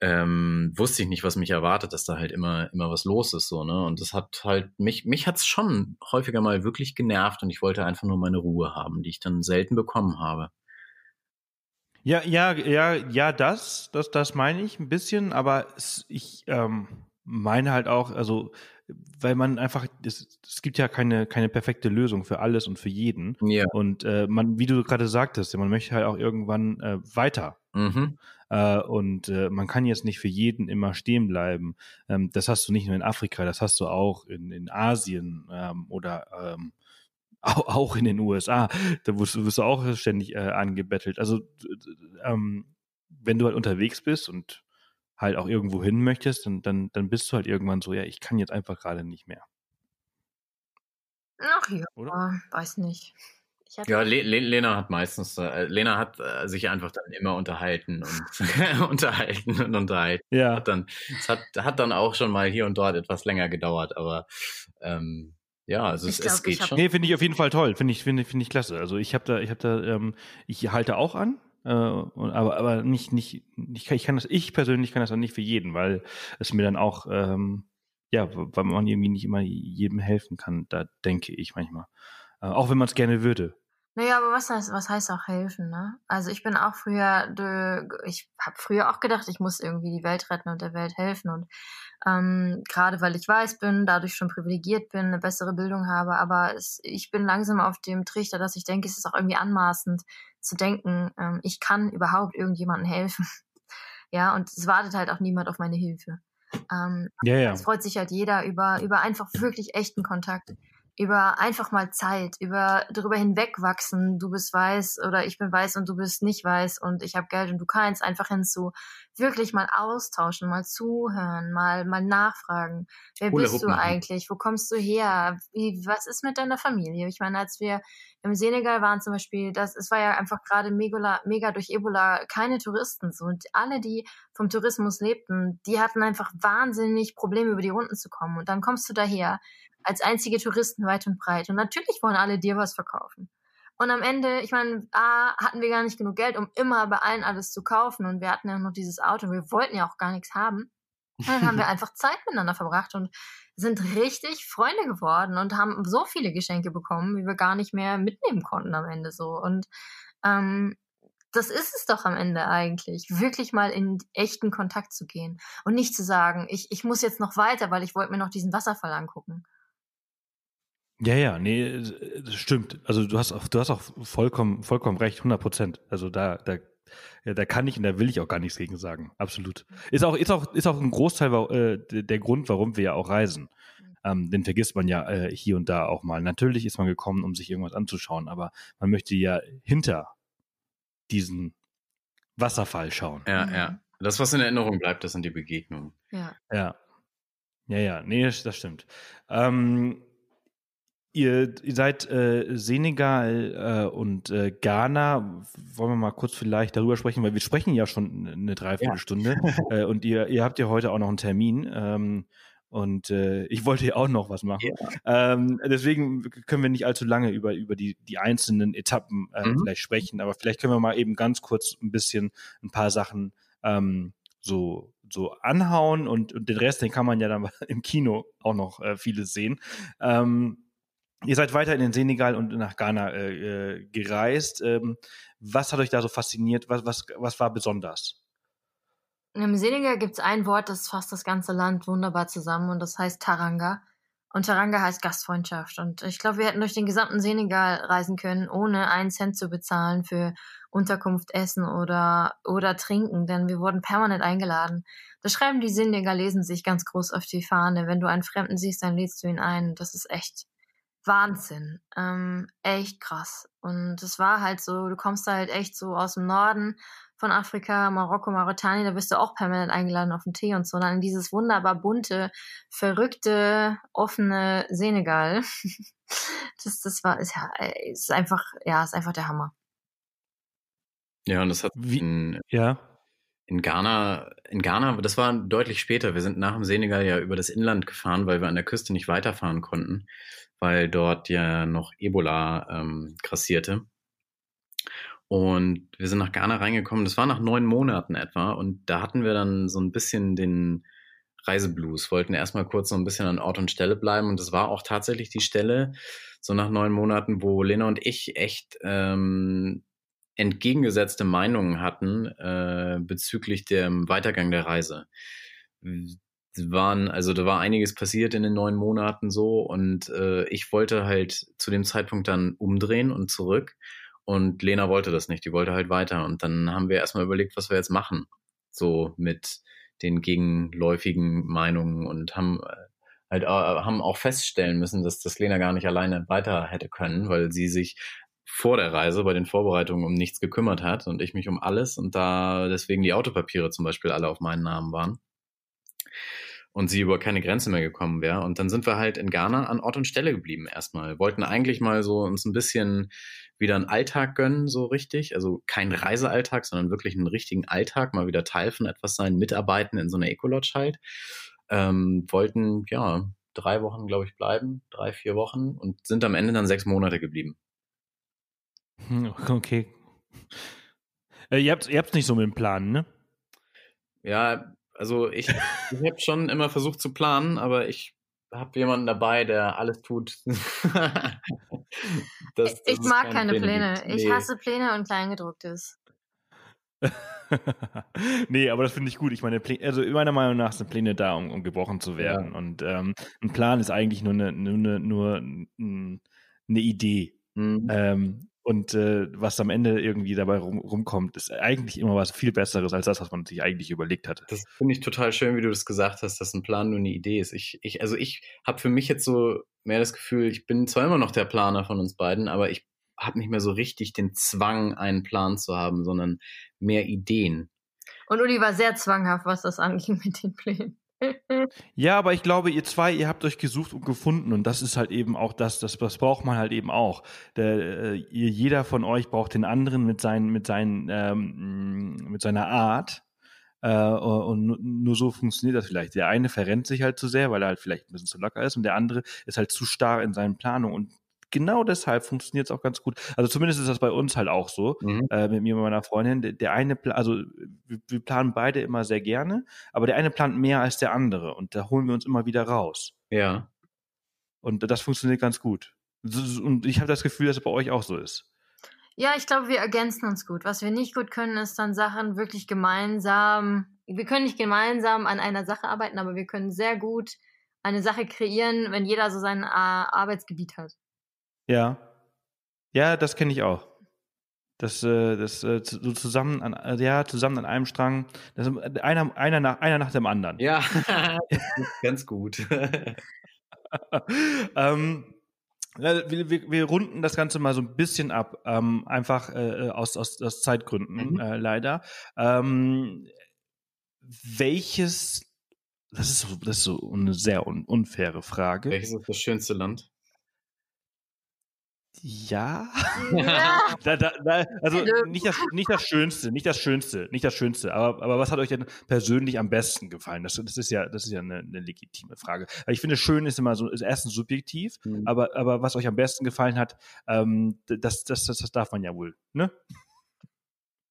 ähm, wusste ich nicht, was mich erwartet, dass da halt immer, immer was los ist, so, ne? Und das hat halt, mich, mich hat's schon häufiger mal wirklich genervt und ich wollte einfach nur meine Ruhe haben, die ich dann selten bekommen habe. Ja, ja, ja, ja, das, das, das meine ich ein bisschen, aber ich ähm, meine halt auch, also weil man einfach, es, es gibt ja keine, keine perfekte Lösung für alles und für jeden. Ja. Und äh, man, wie du gerade sagtest, man möchte halt auch irgendwann äh, weiter. Mhm. Äh, und äh, man kann jetzt nicht für jeden immer stehen bleiben. Ähm, das hast du nicht nur in Afrika, das hast du auch in, in Asien ähm, oder ähm, auch, auch in den USA. Da wirst, wirst du auch ständig äh, angebettelt. Also ähm, wenn du halt unterwegs bist und halt auch irgendwo hin möchtest, dann, dann, dann bist du halt irgendwann so, ja, ich kann jetzt einfach gerade nicht mehr. ja, oder? weiß nicht. Ja, Le Le Lena hat meistens, äh, Lena hat äh, sich einfach dann immer unterhalten und (laughs) unterhalten und unterhalten. Ja. Hat dann, es hat, hat dann auch schon mal hier und dort etwas länger gedauert, aber ähm, ja, also es, glaub, es geht schon. Nee, finde ich auf jeden Fall toll. Finde ich, finde, finde ich klasse. Also ich habe da, ich habe da, ähm, ich halte auch an, äh, aber, aber nicht, nicht, ich kann, ich kann das, ich persönlich kann das dann nicht für jeden, weil es mir dann auch, ähm, ja, weil man irgendwie nicht immer jedem helfen kann, da denke ich manchmal. Äh, auch wenn man es gerne würde. Naja, aber was heißt, was heißt auch helfen, ne? Also ich bin auch früher, ich habe früher auch gedacht, ich muss irgendwie die Welt retten und der Welt helfen. Und ähm, gerade weil ich weiß bin, dadurch schon privilegiert bin, eine bessere Bildung habe, aber es, ich bin langsam auf dem Trichter, dass ich denke, es ist auch irgendwie anmaßend zu denken, ähm, ich kann überhaupt irgendjemandem helfen. (laughs) ja, und es wartet halt auch niemand auf meine Hilfe. Ähm, ja, ja. Es freut sich halt jeder über, über einfach wirklich echten Kontakt über einfach mal Zeit, über darüber hinwegwachsen, du bist weiß oder ich bin weiß und du bist nicht weiß und ich habe Geld und du kannst einfach hinzu wirklich mal austauschen, mal zuhören, mal mal nachfragen. Wer Coole bist du eigentlich? Wo kommst du her? Wie, was ist mit deiner Familie? Ich meine, als wir im Senegal waren zum Beispiel, das es war ja einfach gerade mega, mega durch Ebola keine Touristen so und alle, die vom Tourismus lebten, die hatten einfach wahnsinnig Probleme über die Runden zu kommen und dann kommst du daher als einzige Touristen weit und breit. Und natürlich wollen alle dir was verkaufen. Und am Ende, ich meine, A, hatten wir gar nicht genug Geld, um immer bei allen alles zu kaufen. Und wir hatten ja noch dieses Auto. Wir wollten ja auch gar nichts haben. Und dann haben wir (laughs) einfach Zeit miteinander verbracht und sind richtig Freunde geworden und haben so viele Geschenke bekommen, wie wir gar nicht mehr mitnehmen konnten am Ende so. Und ähm, das ist es doch am Ende eigentlich, wirklich mal in echten Kontakt zu gehen und nicht zu sagen, ich, ich muss jetzt noch weiter, weil ich wollte mir noch diesen Wasserfall angucken. Ja, ja, nee, das stimmt. Also du hast auch, du hast auch vollkommen, vollkommen recht, 100 Prozent. Also da, da, ja, da kann ich und da will ich auch gar nichts gegen sagen. Absolut. Ist auch, ist auch, ist auch ein Großteil äh, der Grund, warum wir ja auch reisen. Ähm, den vergisst man ja äh, hier und da auch mal. Natürlich ist man gekommen, um sich irgendwas anzuschauen, aber man möchte ja hinter diesen Wasserfall schauen. Ja, ja. Das, was in Erinnerung bleibt, das sind die Begegnungen. Ja. Ja. Ja, ja, nee, das stimmt. Ähm, Ihr, ihr seid äh, Senegal äh, und äh, Ghana. Wollen wir mal kurz vielleicht darüber sprechen, weil wir sprechen ja schon eine Dreiviertelstunde ja. (laughs) äh, und ihr, ihr habt ja heute auch noch einen Termin. Ähm, und äh, ich wollte ja auch noch was machen. Ja. Ähm, deswegen können wir nicht allzu lange über, über die, die einzelnen Etappen äh, mhm. vielleicht sprechen, aber vielleicht können wir mal eben ganz kurz ein bisschen ein paar Sachen ähm, so so anhauen und, und den Rest, den kann man ja dann (laughs) im Kino auch noch äh, vieles sehen. Ähm, Ihr seid weiter in den Senegal und nach Ghana äh, äh, gereist. Ähm, was hat euch da so fasziniert? Was, was, was war besonders? Im Senegal gibt es ein Wort, das fasst das ganze Land wunderbar zusammen und das heißt Taranga. Und Taranga heißt Gastfreundschaft. Und ich glaube, wir hätten durch den gesamten Senegal reisen können, ohne einen Cent zu bezahlen für Unterkunft, Essen oder, oder Trinken, denn wir wurden permanent eingeladen. Da schreiben die Senegalesen sich ganz groß auf die Fahne. Wenn du einen Fremden siehst, dann lädst du ihn ein. Das ist echt Wahnsinn. Ähm, echt krass. Und es war halt so, du kommst halt echt so aus dem Norden von Afrika, Marokko, Mauretanien, da bist du auch permanent eingeladen auf den Tee und so. Dann in dieses wunderbar bunte, verrückte, offene Senegal. (laughs) das, das war, ist ja, ist einfach, ja, ist einfach der Hammer. Ja, und das hat Wie, in, ja. in Ghana, in Ghana, das war deutlich später. Wir sind nach dem Senegal ja über das Inland gefahren, weil wir an der Küste nicht weiterfahren konnten weil dort ja noch Ebola ähm, grassierte. Und wir sind nach Ghana reingekommen. Das war nach neun Monaten etwa. Und da hatten wir dann so ein bisschen den Reiseblues, wollten erstmal kurz so ein bisschen an Ort und Stelle bleiben. Und das war auch tatsächlich die Stelle, so nach neun Monaten, wo Lena und ich echt ähm, entgegengesetzte Meinungen hatten äh, bezüglich dem Weitergang der Reise waren, also da war einiges passiert in den neun Monaten so und äh, ich wollte halt zu dem Zeitpunkt dann umdrehen und zurück und Lena wollte das nicht, die wollte halt weiter und dann haben wir erstmal überlegt, was wir jetzt machen, so mit den gegenläufigen Meinungen und haben äh, halt äh, haben auch feststellen müssen, dass das Lena gar nicht alleine weiter hätte können, weil sie sich vor der Reise bei den Vorbereitungen um nichts gekümmert hat und ich mich um alles und da deswegen die Autopapiere zum Beispiel alle auf meinen Namen waren. Und sie über keine Grenze mehr gekommen wäre. Und dann sind wir halt in Ghana an Ort und Stelle geblieben erstmal. Wollten eigentlich mal so uns ein bisschen wieder einen Alltag gönnen, so richtig. Also kein Reisealltag, sondern wirklich einen richtigen Alltag, mal wieder Teil von etwas sein, mitarbeiten in so einer Ecolodge halt. Ähm, wollten, ja, drei Wochen, glaube ich, bleiben, drei, vier Wochen und sind am Ende dann sechs Monate geblieben. Hm, okay. Äh, ihr habt es nicht so mit dem Plan, ne? Ja, also ich, ich habe schon immer versucht zu planen, aber ich habe jemanden dabei, der alles tut. (laughs) das, ich mag keine, Pläne. Pläne. Ich hasse Pläne und Kleingedrucktes. (laughs) nee, aber das finde ich gut. Ich meine, also meiner Meinung nach sind Pläne da, um, um gebrochen zu werden. Ja. Und ähm, ein Plan ist eigentlich nur eine, nur, nur eine Idee. Mhm. Ähm, und äh, was am Ende irgendwie dabei rum, rumkommt, ist eigentlich immer was viel Besseres als das, was man sich eigentlich überlegt hatte. Das finde ich total schön, wie du das gesagt hast, dass ein Plan nur eine Idee ist. Ich, ich, also ich habe für mich jetzt so mehr das Gefühl, ich bin zwar immer noch der Planer von uns beiden, aber ich habe nicht mehr so richtig den Zwang, einen Plan zu haben, sondern mehr Ideen. Und Uli war sehr zwanghaft, was das (laughs) anging mit den Plänen. Ja, aber ich glaube, ihr zwei, ihr habt euch gesucht und gefunden und das ist halt eben auch das, das, das braucht man halt eben auch. Der, äh, jeder von euch braucht den anderen mit seinen, mit seinen, ähm, mit seiner Art. Äh, und nur so funktioniert das vielleicht. Der eine verrennt sich halt zu sehr, weil er halt vielleicht ein bisschen zu locker ist und der andere ist halt zu starr in seinen Planungen und genau deshalb funktioniert es auch ganz gut. Also zumindest ist das bei uns halt auch so, mhm. äh, mit mir und meiner Freundin. Der, der eine, also wir, wir, planen beide immer sehr gerne, aber der eine plant mehr als der andere und da holen wir uns immer wieder raus. Ja. Und das funktioniert ganz gut. Und ich habe das Gefühl, dass es bei euch auch so ist. Ja, ich glaube, wir ergänzen uns gut. Was wir nicht gut können, ist dann Sachen wirklich gemeinsam. Wir können nicht gemeinsam an einer Sache arbeiten, aber wir können sehr gut eine Sache kreieren, wenn jeder so sein äh, Arbeitsgebiet hat. Ja. Ja, das kenne ich auch. Das, äh, das äh, so zusammen an, äh, ja, zusammen an einem Strang. Das, einer, einer, nach, einer nach dem anderen. Ja, (laughs) ganz gut. (laughs) ähm, wir, wir, wir, runden das Ganze mal so ein bisschen ab, ähm, einfach äh, aus, aus, aus Zeitgründen mhm. äh, leider. Ähm, welches, das ist, so, das ist so eine sehr un, unfaire Frage. Welches ist das schönste Land? Ja. ja. (laughs) da, da, da, also nicht das, nicht das Schönste, nicht das Schönste, nicht das Schönste. Aber, aber was hat euch denn persönlich am besten gefallen? Das, das ist ja, das ist ja eine, eine legitime Frage. ich finde, schön ist immer so, ist erstens subjektiv, mhm. aber, aber was euch am besten gefallen hat, ähm, das, das, das, das darf man ja wohl, ne?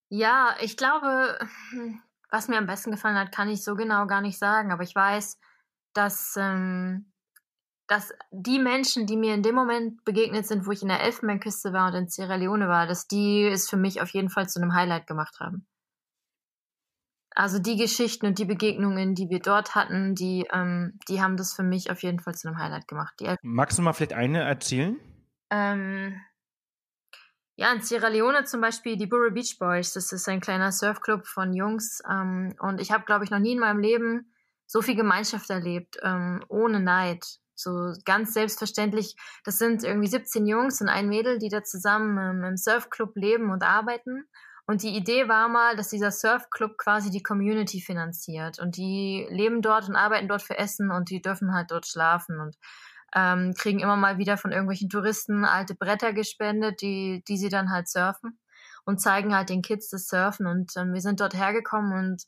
Ja, ich glaube, was mir am besten gefallen hat, kann ich so genau gar nicht sagen. Aber ich weiß, dass ähm, dass die Menschen, die mir in dem Moment begegnet sind, wo ich in der Elfenbeinküste war und in Sierra Leone war, dass die es für mich auf jeden Fall zu einem Highlight gemacht haben. Also die Geschichten und die Begegnungen, die wir dort hatten, die, ähm, die haben das für mich auf jeden Fall zu einem Highlight gemacht. Magst du mal vielleicht eine erzählen? Ähm, ja, in Sierra Leone zum Beispiel die Burra Beach Boys. Das ist ein kleiner Surfclub von Jungs. Ähm, und ich habe, glaube ich, noch nie in meinem Leben so viel Gemeinschaft erlebt, ähm, ohne Neid. So ganz selbstverständlich, das sind irgendwie 17 Jungs und ein Mädel, die da zusammen ähm, im Surfclub leben und arbeiten. Und die Idee war mal, dass dieser Surfclub quasi die Community finanziert. Und die leben dort und arbeiten dort für Essen und die dürfen halt dort schlafen und ähm, kriegen immer mal wieder von irgendwelchen Touristen alte Bretter gespendet, die, die sie dann halt surfen und zeigen halt den Kids das Surfen. Und ähm, wir sind dort hergekommen und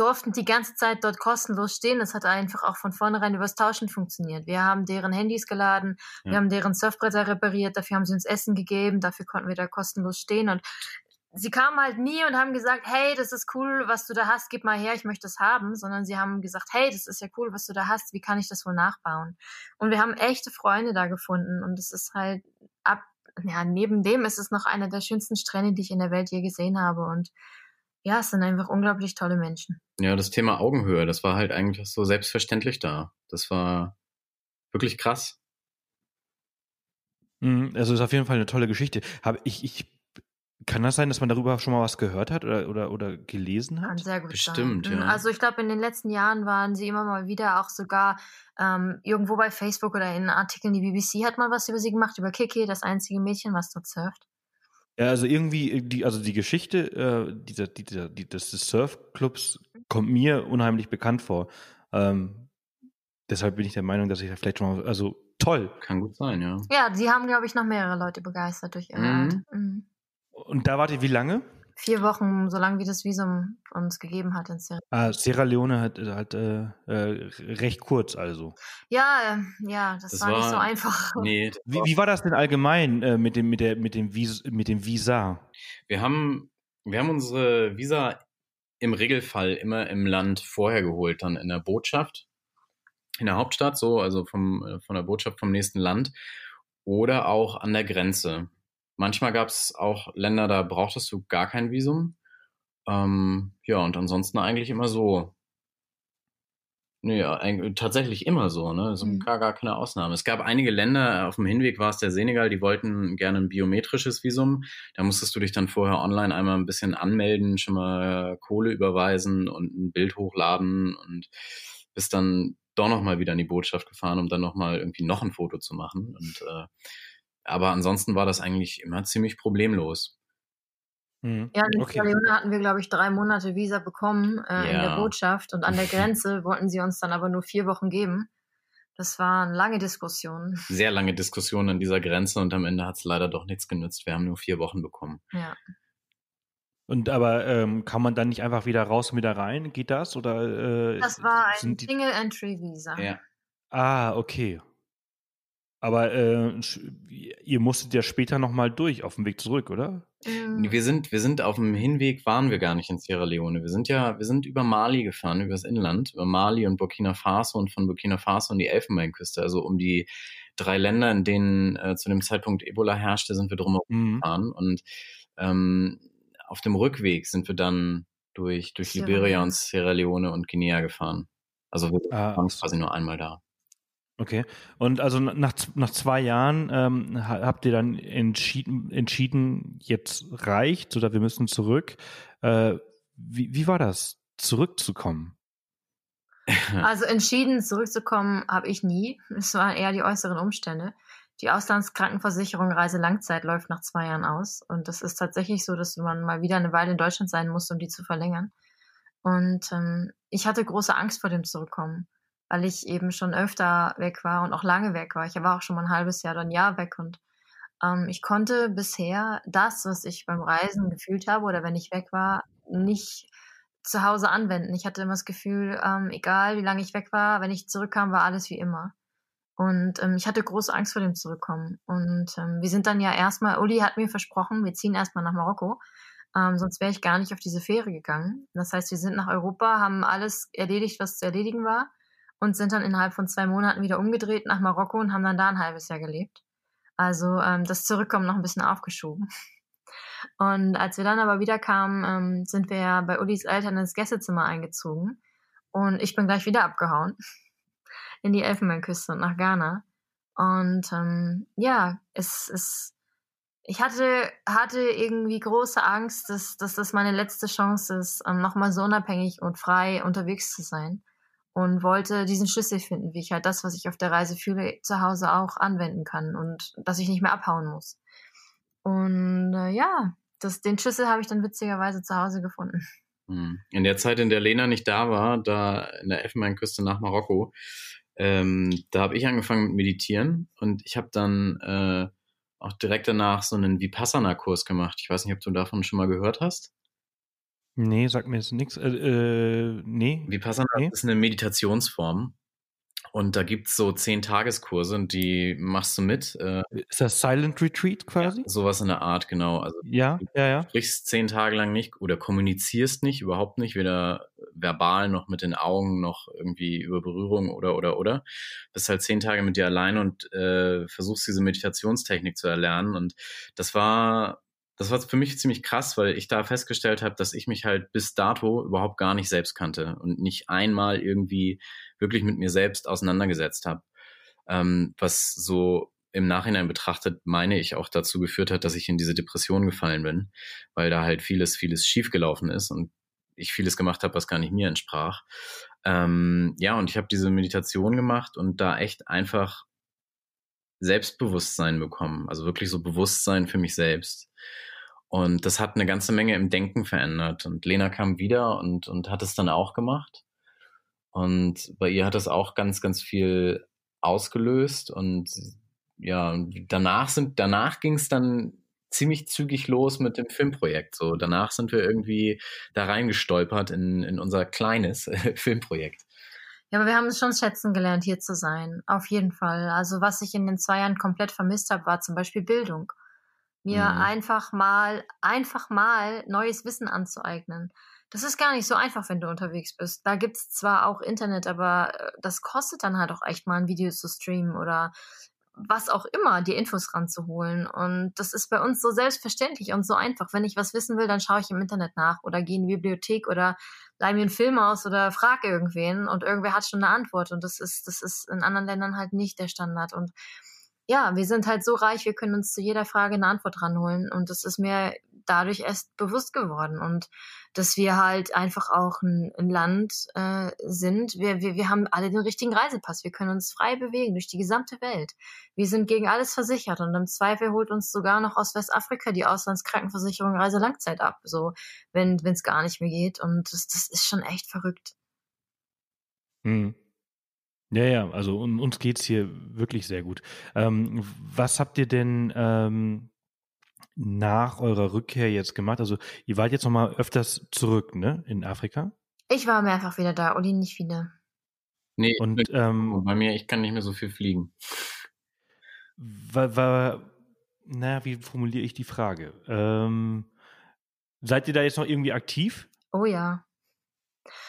durften die ganze Zeit dort kostenlos stehen. Das hat einfach auch von vornherein übers Tauschen funktioniert. Wir haben deren Handys geladen, ja. wir haben deren Surfbretter repariert, dafür haben sie uns Essen gegeben, dafür konnten wir da kostenlos stehen und sie kamen halt nie und haben gesagt, hey, das ist cool, was du da hast, gib mal her, ich möchte das haben, sondern sie haben gesagt, hey, das ist ja cool, was du da hast, wie kann ich das wohl nachbauen? Und wir haben echte Freunde da gefunden und es ist halt ab, ja, neben dem ist es noch einer der schönsten Strände, die ich in der Welt je gesehen habe und ja, es sind einfach unglaublich tolle Menschen. Ja, das Thema Augenhöhe, das war halt eigentlich so selbstverständlich da. Das war wirklich krass. Mhm, also ist auf jeden Fall eine tolle Geschichte. Habe ich, ich kann das sein, dass man darüber schon mal was gehört hat oder, oder, oder gelesen hat? Kann sehr gut Bestimmt, sein. ja. Also ich glaube, in den letzten Jahren waren sie immer mal wieder auch sogar ähm, irgendwo bei Facebook oder in Artikeln, die BBC hat mal was über sie gemacht, über Kiki, das einzige Mädchen, was dort surft. Ja, also irgendwie, äh, die, also die Geschichte äh, dieser, dieser, die, des Surfclubs kommt mir unheimlich bekannt vor. Ähm, deshalb bin ich der Meinung, dass ich da vielleicht schon mal, also toll. Kann gut sein, ja. Ja, sie haben, glaube ich, noch mehrere Leute begeistert durch ihre Mhm. Art. Mhm. Und da wart ihr wie lange? Vier Wochen, so lange wie das Visum uns gegeben hat in Syrien. Ah, Sierra Leone hat, hat äh, äh, recht kurz also. Ja, äh, ja, das, Das war, nicht war- so einfach. (laughs) Nee, Wie, war- wie war das denn allgemein äh, mit dem mit der mit dem Vis mit dem Visa? wir haben, wir haben unsere Visa im Regelfall immer im Land vorher geholt, dann in der Botschaft, in der Hauptstadt, so, also vom, äh, von der Botschaft vom nächsten Land oder auch an der Grenze. Manchmal gab es auch Länder, da brauchtest du gar kein Visum. Ähm, ja, und ansonsten eigentlich immer so. Nee, ja, eigentlich- tatsächlich immer so, ne? Also Mhm. gar, gar keine Ausnahme. Es gab einige Länder, auf dem Hinweg war es der Senegal, die wollten gerne ein biometrisches Visum. Da musstest du dich dann vorher online einmal ein bisschen anmelden, schon mal Kohle überweisen und ein Bild hochladen und bist dann doch nochmal wieder in die Botschaft gefahren, um dann nochmal irgendwie noch ein Foto zu machen. Und äh, aber ansonsten war das eigentlich immer ziemlich problemlos. Mhm. Ja, in okay. Leone hatten wir, glaube ich, drei Monate Visa bekommen äh, in der Ja. Botschaft und an der (laughs) Grenze wollten sie uns dann aber nur vier Wochen geben. Das waren lange Diskussionen. Sehr lange Diskussionen an dieser Grenze und am Ende hat es leider doch nichts genützt. Wir haben nur vier Wochen bekommen. Ja. Und aber ähm, kann man dann nicht einfach wieder raus und wieder rein? Geht das oder? Äh, Das war ein Single-Entry-Visa. Ja. Ah, okay. Aber äh, ihr musstet ja später noch mal durch auf dem Weg zurück, oder? Mhm. Wir sind, wir sind auf dem Hinweg, waren wir gar nicht in Sierra Leone. Wir sind ja, wir sind über Mali gefahren, über das Inland, über Mali und Burkina Faso und von Burkina Faso in die Elfenbeinküste. Also um die drei Länder, in denen äh, zu dem Zeitpunkt Ebola herrschte, sind wir drumherum Mhm. gefahren. Und ähm, auf dem Rückweg sind wir dann durch, durch Liberia und Sierra Leone und Guinea gefahren. Also wir Ah, waren so. quasi nur einmal da. Okay. Und also nach, nach zwei Jahren ähm, ha- habt ihr dann entschieden, entschieden, jetzt reicht oder wir müssen zurück. Äh, wie, wie war das, zurückzukommen? (laughs) Also entschieden zurückzukommen habe ich nie. Es waren eher die äußeren Umstände. Die Auslandskrankenversicherung Reise Langzeit läuft nach zwei Jahren aus. Und das ist tatsächlich so, dass man mal wieder eine Weile in Deutschland sein muss, um die zu verlängern. Und ähm, ich hatte große Angst vor dem Zurückkommen, weil ich eben schon öfter weg war und auch lange weg war. Ich war auch schon mal ein halbes Jahr oder ein Jahr weg und ähm, ich konnte bisher das, was ich beim Reisen gefühlt habe oder wenn ich weg war, nicht zu Hause anwenden. Ich hatte immer das Gefühl, ähm, egal wie lange ich weg war, wenn ich zurückkam, war alles wie immer. Und ähm, ich hatte große Angst vor dem Zurückkommen. Und ähm, wir sind dann ja erstmal, Uli hat mir versprochen, wir ziehen erstmal nach Marokko. Ähm, sonst wäre ich gar nicht auf diese Fähre gegangen. Das heißt, wir sind nach Europa, haben alles erledigt, was zu erledigen war und sind dann innerhalb von zwei Monaten wieder umgedreht nach Marokko und haben dann da ein halbes Jahr gelebt. Also ähm, das Zurückkommen noch ein bisschen aufgeschoben. (laughs) Und als wir dann aber wieder kamen, ähm, sind wir ja bei Ulis Eltern ins Gästezimmer eingezogen. Und ich bin gleich wieder abgehauen (laughs) in die Elfenbeinküste und nach Ghana. Und ähm, ja, es ist. Ich hatte, hatte irgendwie große Angst, dass, dass das meine letzte Chance ist, ähm, nochmal so unabhängig und frei unterwegs zu sein. Und wollte diesen Schlüssel finden, wie ich halt das, was ich auf der Reise fühle, zu Hause auch anwenden kann und dass ich nicht mehr abhauen muss. Und äh, ja, das, den Schlüssel habe ich dann witzigerweise zu Hause gefunden. Hm. In der Zeit, in der Lena nicht da war, da in der Elfenbeinküste nach Marokko, ähm, da habe ich angefangen mit Meditieren und ich habe dann äh, auch direkt danach so einen Vipassana-Kurs gemacht. Ich weiß nicht, ob du davon schon mal gehört hast. Nee, sagt mir jetzt nichts. Äh, äh, nee. Vipassana Nee. ist eine Meditationsform und da gibt's so zehn Tageskurse und die machst du mit. Äh, Ist das Silent Retreat quasi? sowas in der Art, genau. Also Ja, ja, ja. sprichst zehn Tage lang nicht oder kommunizierst nicht, überhaupt nicht, weder verbal noch mit den Augen noch irgendwie über Berührung oder oder oder. Bist halt zehn Tage mit dir allein und äh, versuchst diese Meditationstechnik zu erlernen. Und das war das war für mich ziemlich krass, weil ich da festgestellt habe, dass ich mich halt bis dato überhaupt gar nicht selbst kannte und nicht einmal irgendwie wirklich mit mir selbst auseinandergesetzt habe. Ähm, was so im Nachhinein betrachtet, meine ich, auch dazu geführt hat, dass ich in diese Depression gefallen bin, weil da halt vieles, vieles schiefgelaufen ist und ich vieles gemacht habe, was gar nicht mir entsprach. Ähm, ja, und ich habe diese Meditation gemacht und da echt einfach Selbstbewusstsein bekommen, also wirklich so Bewusstsein für mich selbst. Und das hat eine ganze Menge im Denken verändert. Und Lena kam wieder und, und hat es dann auch gemacht. Und bei ihr hat das auch ganz, ganz viel ausgelöst. Und ja, danach sind, danach ging es dann ziemlich zügig los mit dem Filmprojekt. So, danach sind wir irgendwie da reingestolpert in, in unser kleines (laughs) Filmprojekt. Ja, aber wir haben es schon schätzen gelernt, hier zu sein. Auf jeden Fall. Also was ich in den zwei Jahren komplett vermisst habe, war zum Beispiel Bildung. Mir mhm. einfach mal, einfach mal neues Wissen anzueignen. Das ist gar nicht so einfach, wenn du unterwegs bist. Da gibt's zwar auch Internet, aber äh, das kostet dann halt auch echt mal ein Video zu streamen oder was auch immer, die Infos ranzuholen. Und das ist bei uns so selbstverständlich und so einfach. Wenn ich was wissen will, dann schaue ich im Internet nach oder gehe in die Bibliothek oder leih mir einen Film aus oder frage irgendwen und irgendwer hat schon eine Antwort. Und das ist, das ist in anderen Ländern halt nicht der Standard. Und ja, wir sind halt so reich, wir können uns zu jeder Frage eine Antwort ranholen. Und das ist mir dadurch erst bewusst geworden. Und dass wir halt einfach auch ein, ein Land äh, sind. Wir, wir, wir haben alle den richtigen Reisepass. Wir können uns frei bewegen durch die gesamte Welt. Wir sind gegen alles versichert. Und im Zweifel holt uns sogar noch aus Westafrika die Auslandskrankenversicherung Reiselangzeit ab. So, wenn es gar nicht mehr geht. Und das, das ist schon echt verrückt. Hm. Ja, ja, also uns geht es hier wirklich sehr gut. Ähm, was habt ihr denn ähm, nach eurer Rückkehr jetzt gemacht? Also ihr wart jetzt nochmal öfters zurück, ne, in Afrika? Ich war mehrfach wieder da, Uli nicht wieder. Nee, und ähm, bei mir, ich kann nicht mehr so viel fliegen. War, war naja, wie formuliere ich die Frage? Ähm, seid ihr da jetzt noch irgendwie aktiv? Oh ja.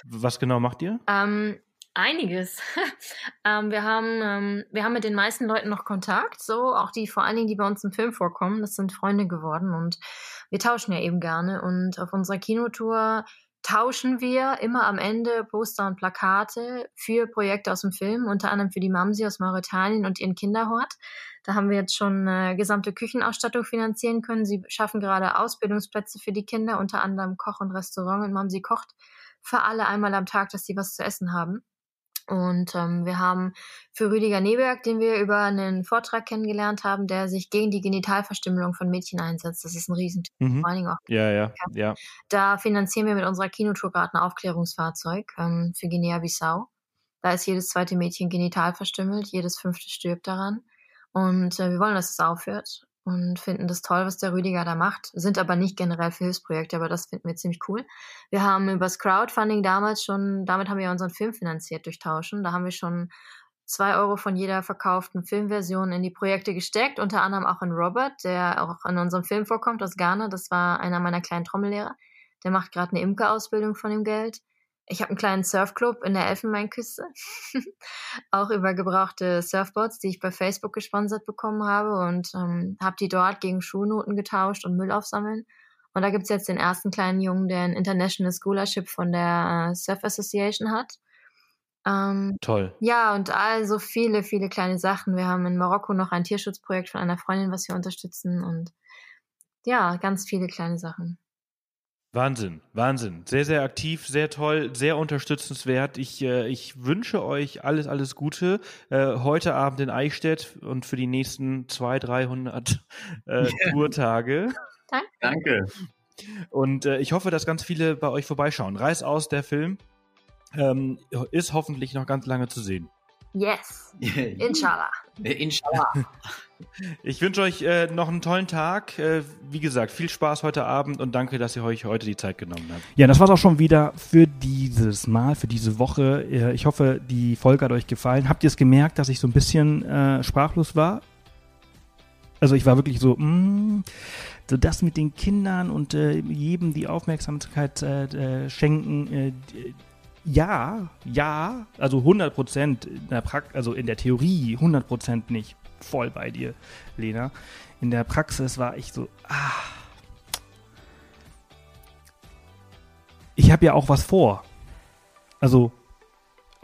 Was genau macht ihr? Ähm, Einiges. (laughs) ähm, wir, haben, ähm, wir haben mit den meisten Leuten noch Kontakt, so auch die vor allen Dingen, die bei uns im Film vorkommen. Das sind Freunde geworden und wir tauschen ja eben gerne. Und auf unserer Kinotour tauschen wir immer am Ende Poster und Plakate für Projekte aus dem Film, unter anderem für die Mamsi aus Mauretanien und ihren Kinderhort. Da haben wir jetzt schon äh, gesamte Küchenausstattung finanzieren können. Sie schaffen gerade Ausbildungsplätze für die Kinder, unter anderem Koch und Restaurant. Und Mamsi kocht für alle einmal am Tag, dass sie was zu essen haben. Und ähm, wir haben für Rüdiger Neberg, den wir über einen Vortrag kennengelernt haben, der sich gegen die Genitalverstümmelung von Mädchen einsetzt. Das ist ein Riesenthema, mhm. vor allen Dingen auch. Ja, ja, ja. Da finanzieren wir mit unserer Kinotour gerade ein Aufklärungsfahrzeug ähm, für Guinea-Bissau. Da ist jedes zweite Mädchen genital verstümmelt, jedes fünfte stirbt daran. Und äh, wir wollen, dass es aufhört und finden das toll, was der Rüdiger da macht, sind aber nicht generell für Hilfsprojekte, aber das finden wir ziemlich cool. Wir haben übers Crowdfunding damals schon, damit haben wir unseren Film finanziert durch Tauschen. Da haben wir schon zwei Euro von jeder verkauften Filmversion in die Projekte gesteckt, unter anderem auch in Robert, der auch in unserem Film vorkommt aus Ghana. Das war einer meiner kleinen Trommellehrer. Der macht gerade eine Imkerausbildung von dem Geld. Ich habe einen kleinen Surfclub in der Elfenbeinküste, (laughs) auch über gebrauchte Surfboards, die ich bei Facebook gesponsert bekommen habe und ähm, habe die dort gegen Schulnoten getauscht und Müll aufsammeln. Und da gibt's jetzt den ersten kleinen Jungen, der ein International Scholarship von der äh, Surf Association hat. Ähm, Toll. Ja, und also viele, viele kleine Sachen. Wir haben in Marokko noch ein Tierschutzprojekt von einer Freundin, was wir unterstützen und ja, ganz viele kleine Sachen. Wahnsinn, Wahnsinn. Sehr, sehr aktiv, sehr toll, sehr unterstützenswert. Ich, äh, ich wünsche euch alles, alles Gute. Äh, heute Abend in Eichstätt und für die nächsten 200, 300 äh, Tourtage. Danke. Danke. Und äh, ich hoffe, dass ganz viele bei euch vorbeischauen. Reiß aus, der Film ähm, ist hoffentlich noch ganz lange zu sehen. Yes. (laughs) Inshallah. Inshallah. Ich wünsche euch äh, noch einen tollen Tag. Äh, wie gesagt, viel Spaß heute Abend und danke, dass ihr euch heute die Zeit genommen habt. Ja, das war's auch schon wieder für dieses Mal, für diese Woche. Äh, ich hoffe, die Folge hat euch gefallen. Habt ihr es gemerkt, dass ich so ein bisschen äh, sprachlos war? Also ich war wirklich so, mh, mm, so das mit den Kindern und äh, jedem die Aufmerksamkeit schenken ja, ja, also 100 Prozent in der Praxis, also in der Theorie 100 Prozent nicht voll bei dir, Lena. In der Praxis war ich so, ah. Ich habe ja auch was vor. Also,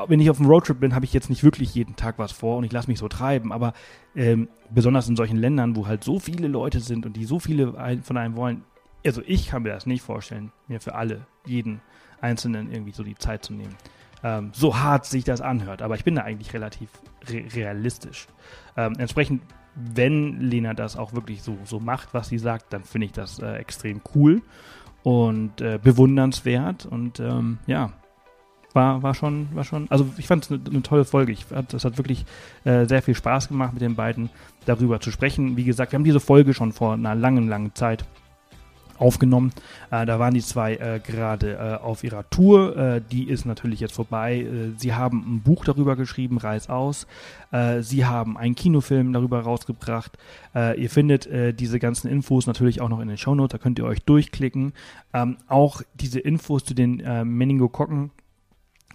wenn ich auf dem Roadtrip bin, habe ich jetzt nicht wirklich jeden Tag was vor und ich lasse mich so treiben, aber ähm, besonders in solchen Ländern, wo halt so viele Leute sind und die so viele von einem wollen, also ich kann mir das nicht vorstellen, mir für alle, jeden Einzelnen irgendwie so die Zeit zu nehmen. Ähm, so hart sich das anhört, aber ich bin da eigentlich relativ re realistisch. Ähm, entsprechend, wenn Lena das auch wirklich so, so macht, was sie sagt, dann finde ich das äh, extrem cool und äh, bewundernswert und ähm, ja, war, war schon, war schon, also ich fand es eine, eine tolle Folge. Ich, das hat wirklich äh, sehr viel Spaß gemacht, mit den beiden darüber zu sprechen. Wie gesagt, wir haben diese Folge schon vor einer langen, langen Zeit aufgenommen. Äh, da waren die zwei äh, gerade äh, auf ihrer Tour. Äh, die ist natürlich jetzt vorbei. Äh, sie haben ein Buch darüber geschrieben, Reiß aus. Äh, sie haben einen Kinofilm darüber rausgebracht. ihr findet diese ganzen Infos natürlich auch noch in den Shownotes. Da könnt ihr euch durchklicken. Ähm, auch diese Infos zu den Meningokokken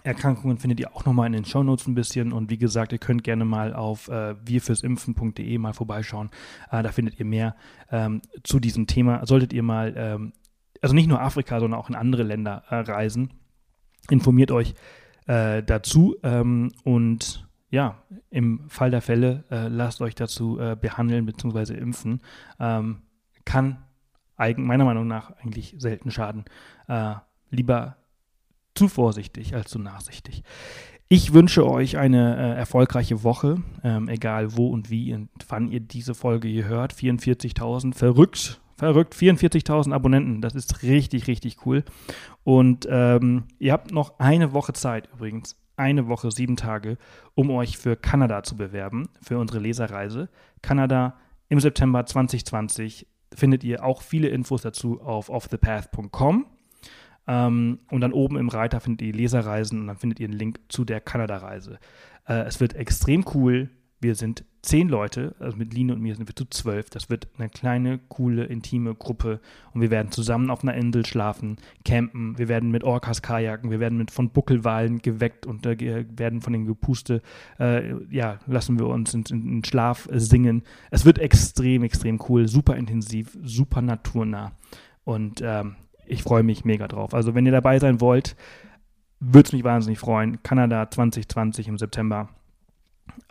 Erkrankungen findet ihr auch nochmal in den Shownotes ein bisschen. Und wie gesagt, ihr könnt gerne mal auf äh, wirfürsimpfen.de mal vorbeischauen. Äh, da findet ihr mehr ähm, zu diesem Thema. Solltet ihr mal, ähm, also nicht nur Afrika, sondern auch in andere Länder äh, reisen, informiert euch äh, dazu. Ähm, und ja, im Fall der Fälle äh, lasst euch dazu äh, behandeln bzw. impfen. Ähm, kann eigen, meiner Meinung nach eigentlich selten schaden. lieber zu vorsichtig als zu nachsichtig. Ich wünsche euch eine äh, erfolgreiche Woche, ähm, egal wo und wie und wann ihr diese Folge hier hört. 44.000, verrückt, verrückt, 44.000 Abonnenten, das ist richtig, richtig cool. Und ähm, ihr habt noch eine Woche Zeit übrigens, eine Woche, sieben Tage, um euch für Kanada zu bewerben, für unsere Leserreise. Kanada im September 2020 findet ihr auch viele Infos dazu auf offthepath.com. Ähm, und dann oben im Reiter findet ihr Leserreisen und dann findet ihr einen Link zu der Kanada-Reise. Äh, es wird extrem cool. Wir sind zehn Leute, also mit Line und mir sind wir zu zwölf. Das wird eine kleine, coole, intime Gruppe und wir werden zusammen auf einer Insel schlafen, campen. Wir werden mit Orcas kajaken, wir werden mit von Buckelwalen geweckt und äh, werden von den Gepuste, äh, ja, lassen wir uns in, in, in Schlaf singen. Es wird extrem, extrem cool, super intensiv, super naturnah. Und ähm, ich freue mich mega drauf. Also wenn ihr dabei sein wollt, würde es mich wahnsinnig freuen. Kanada 2020 im September.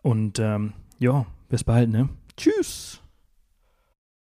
Und ähm, ja, bis bald, ne? Tschüss.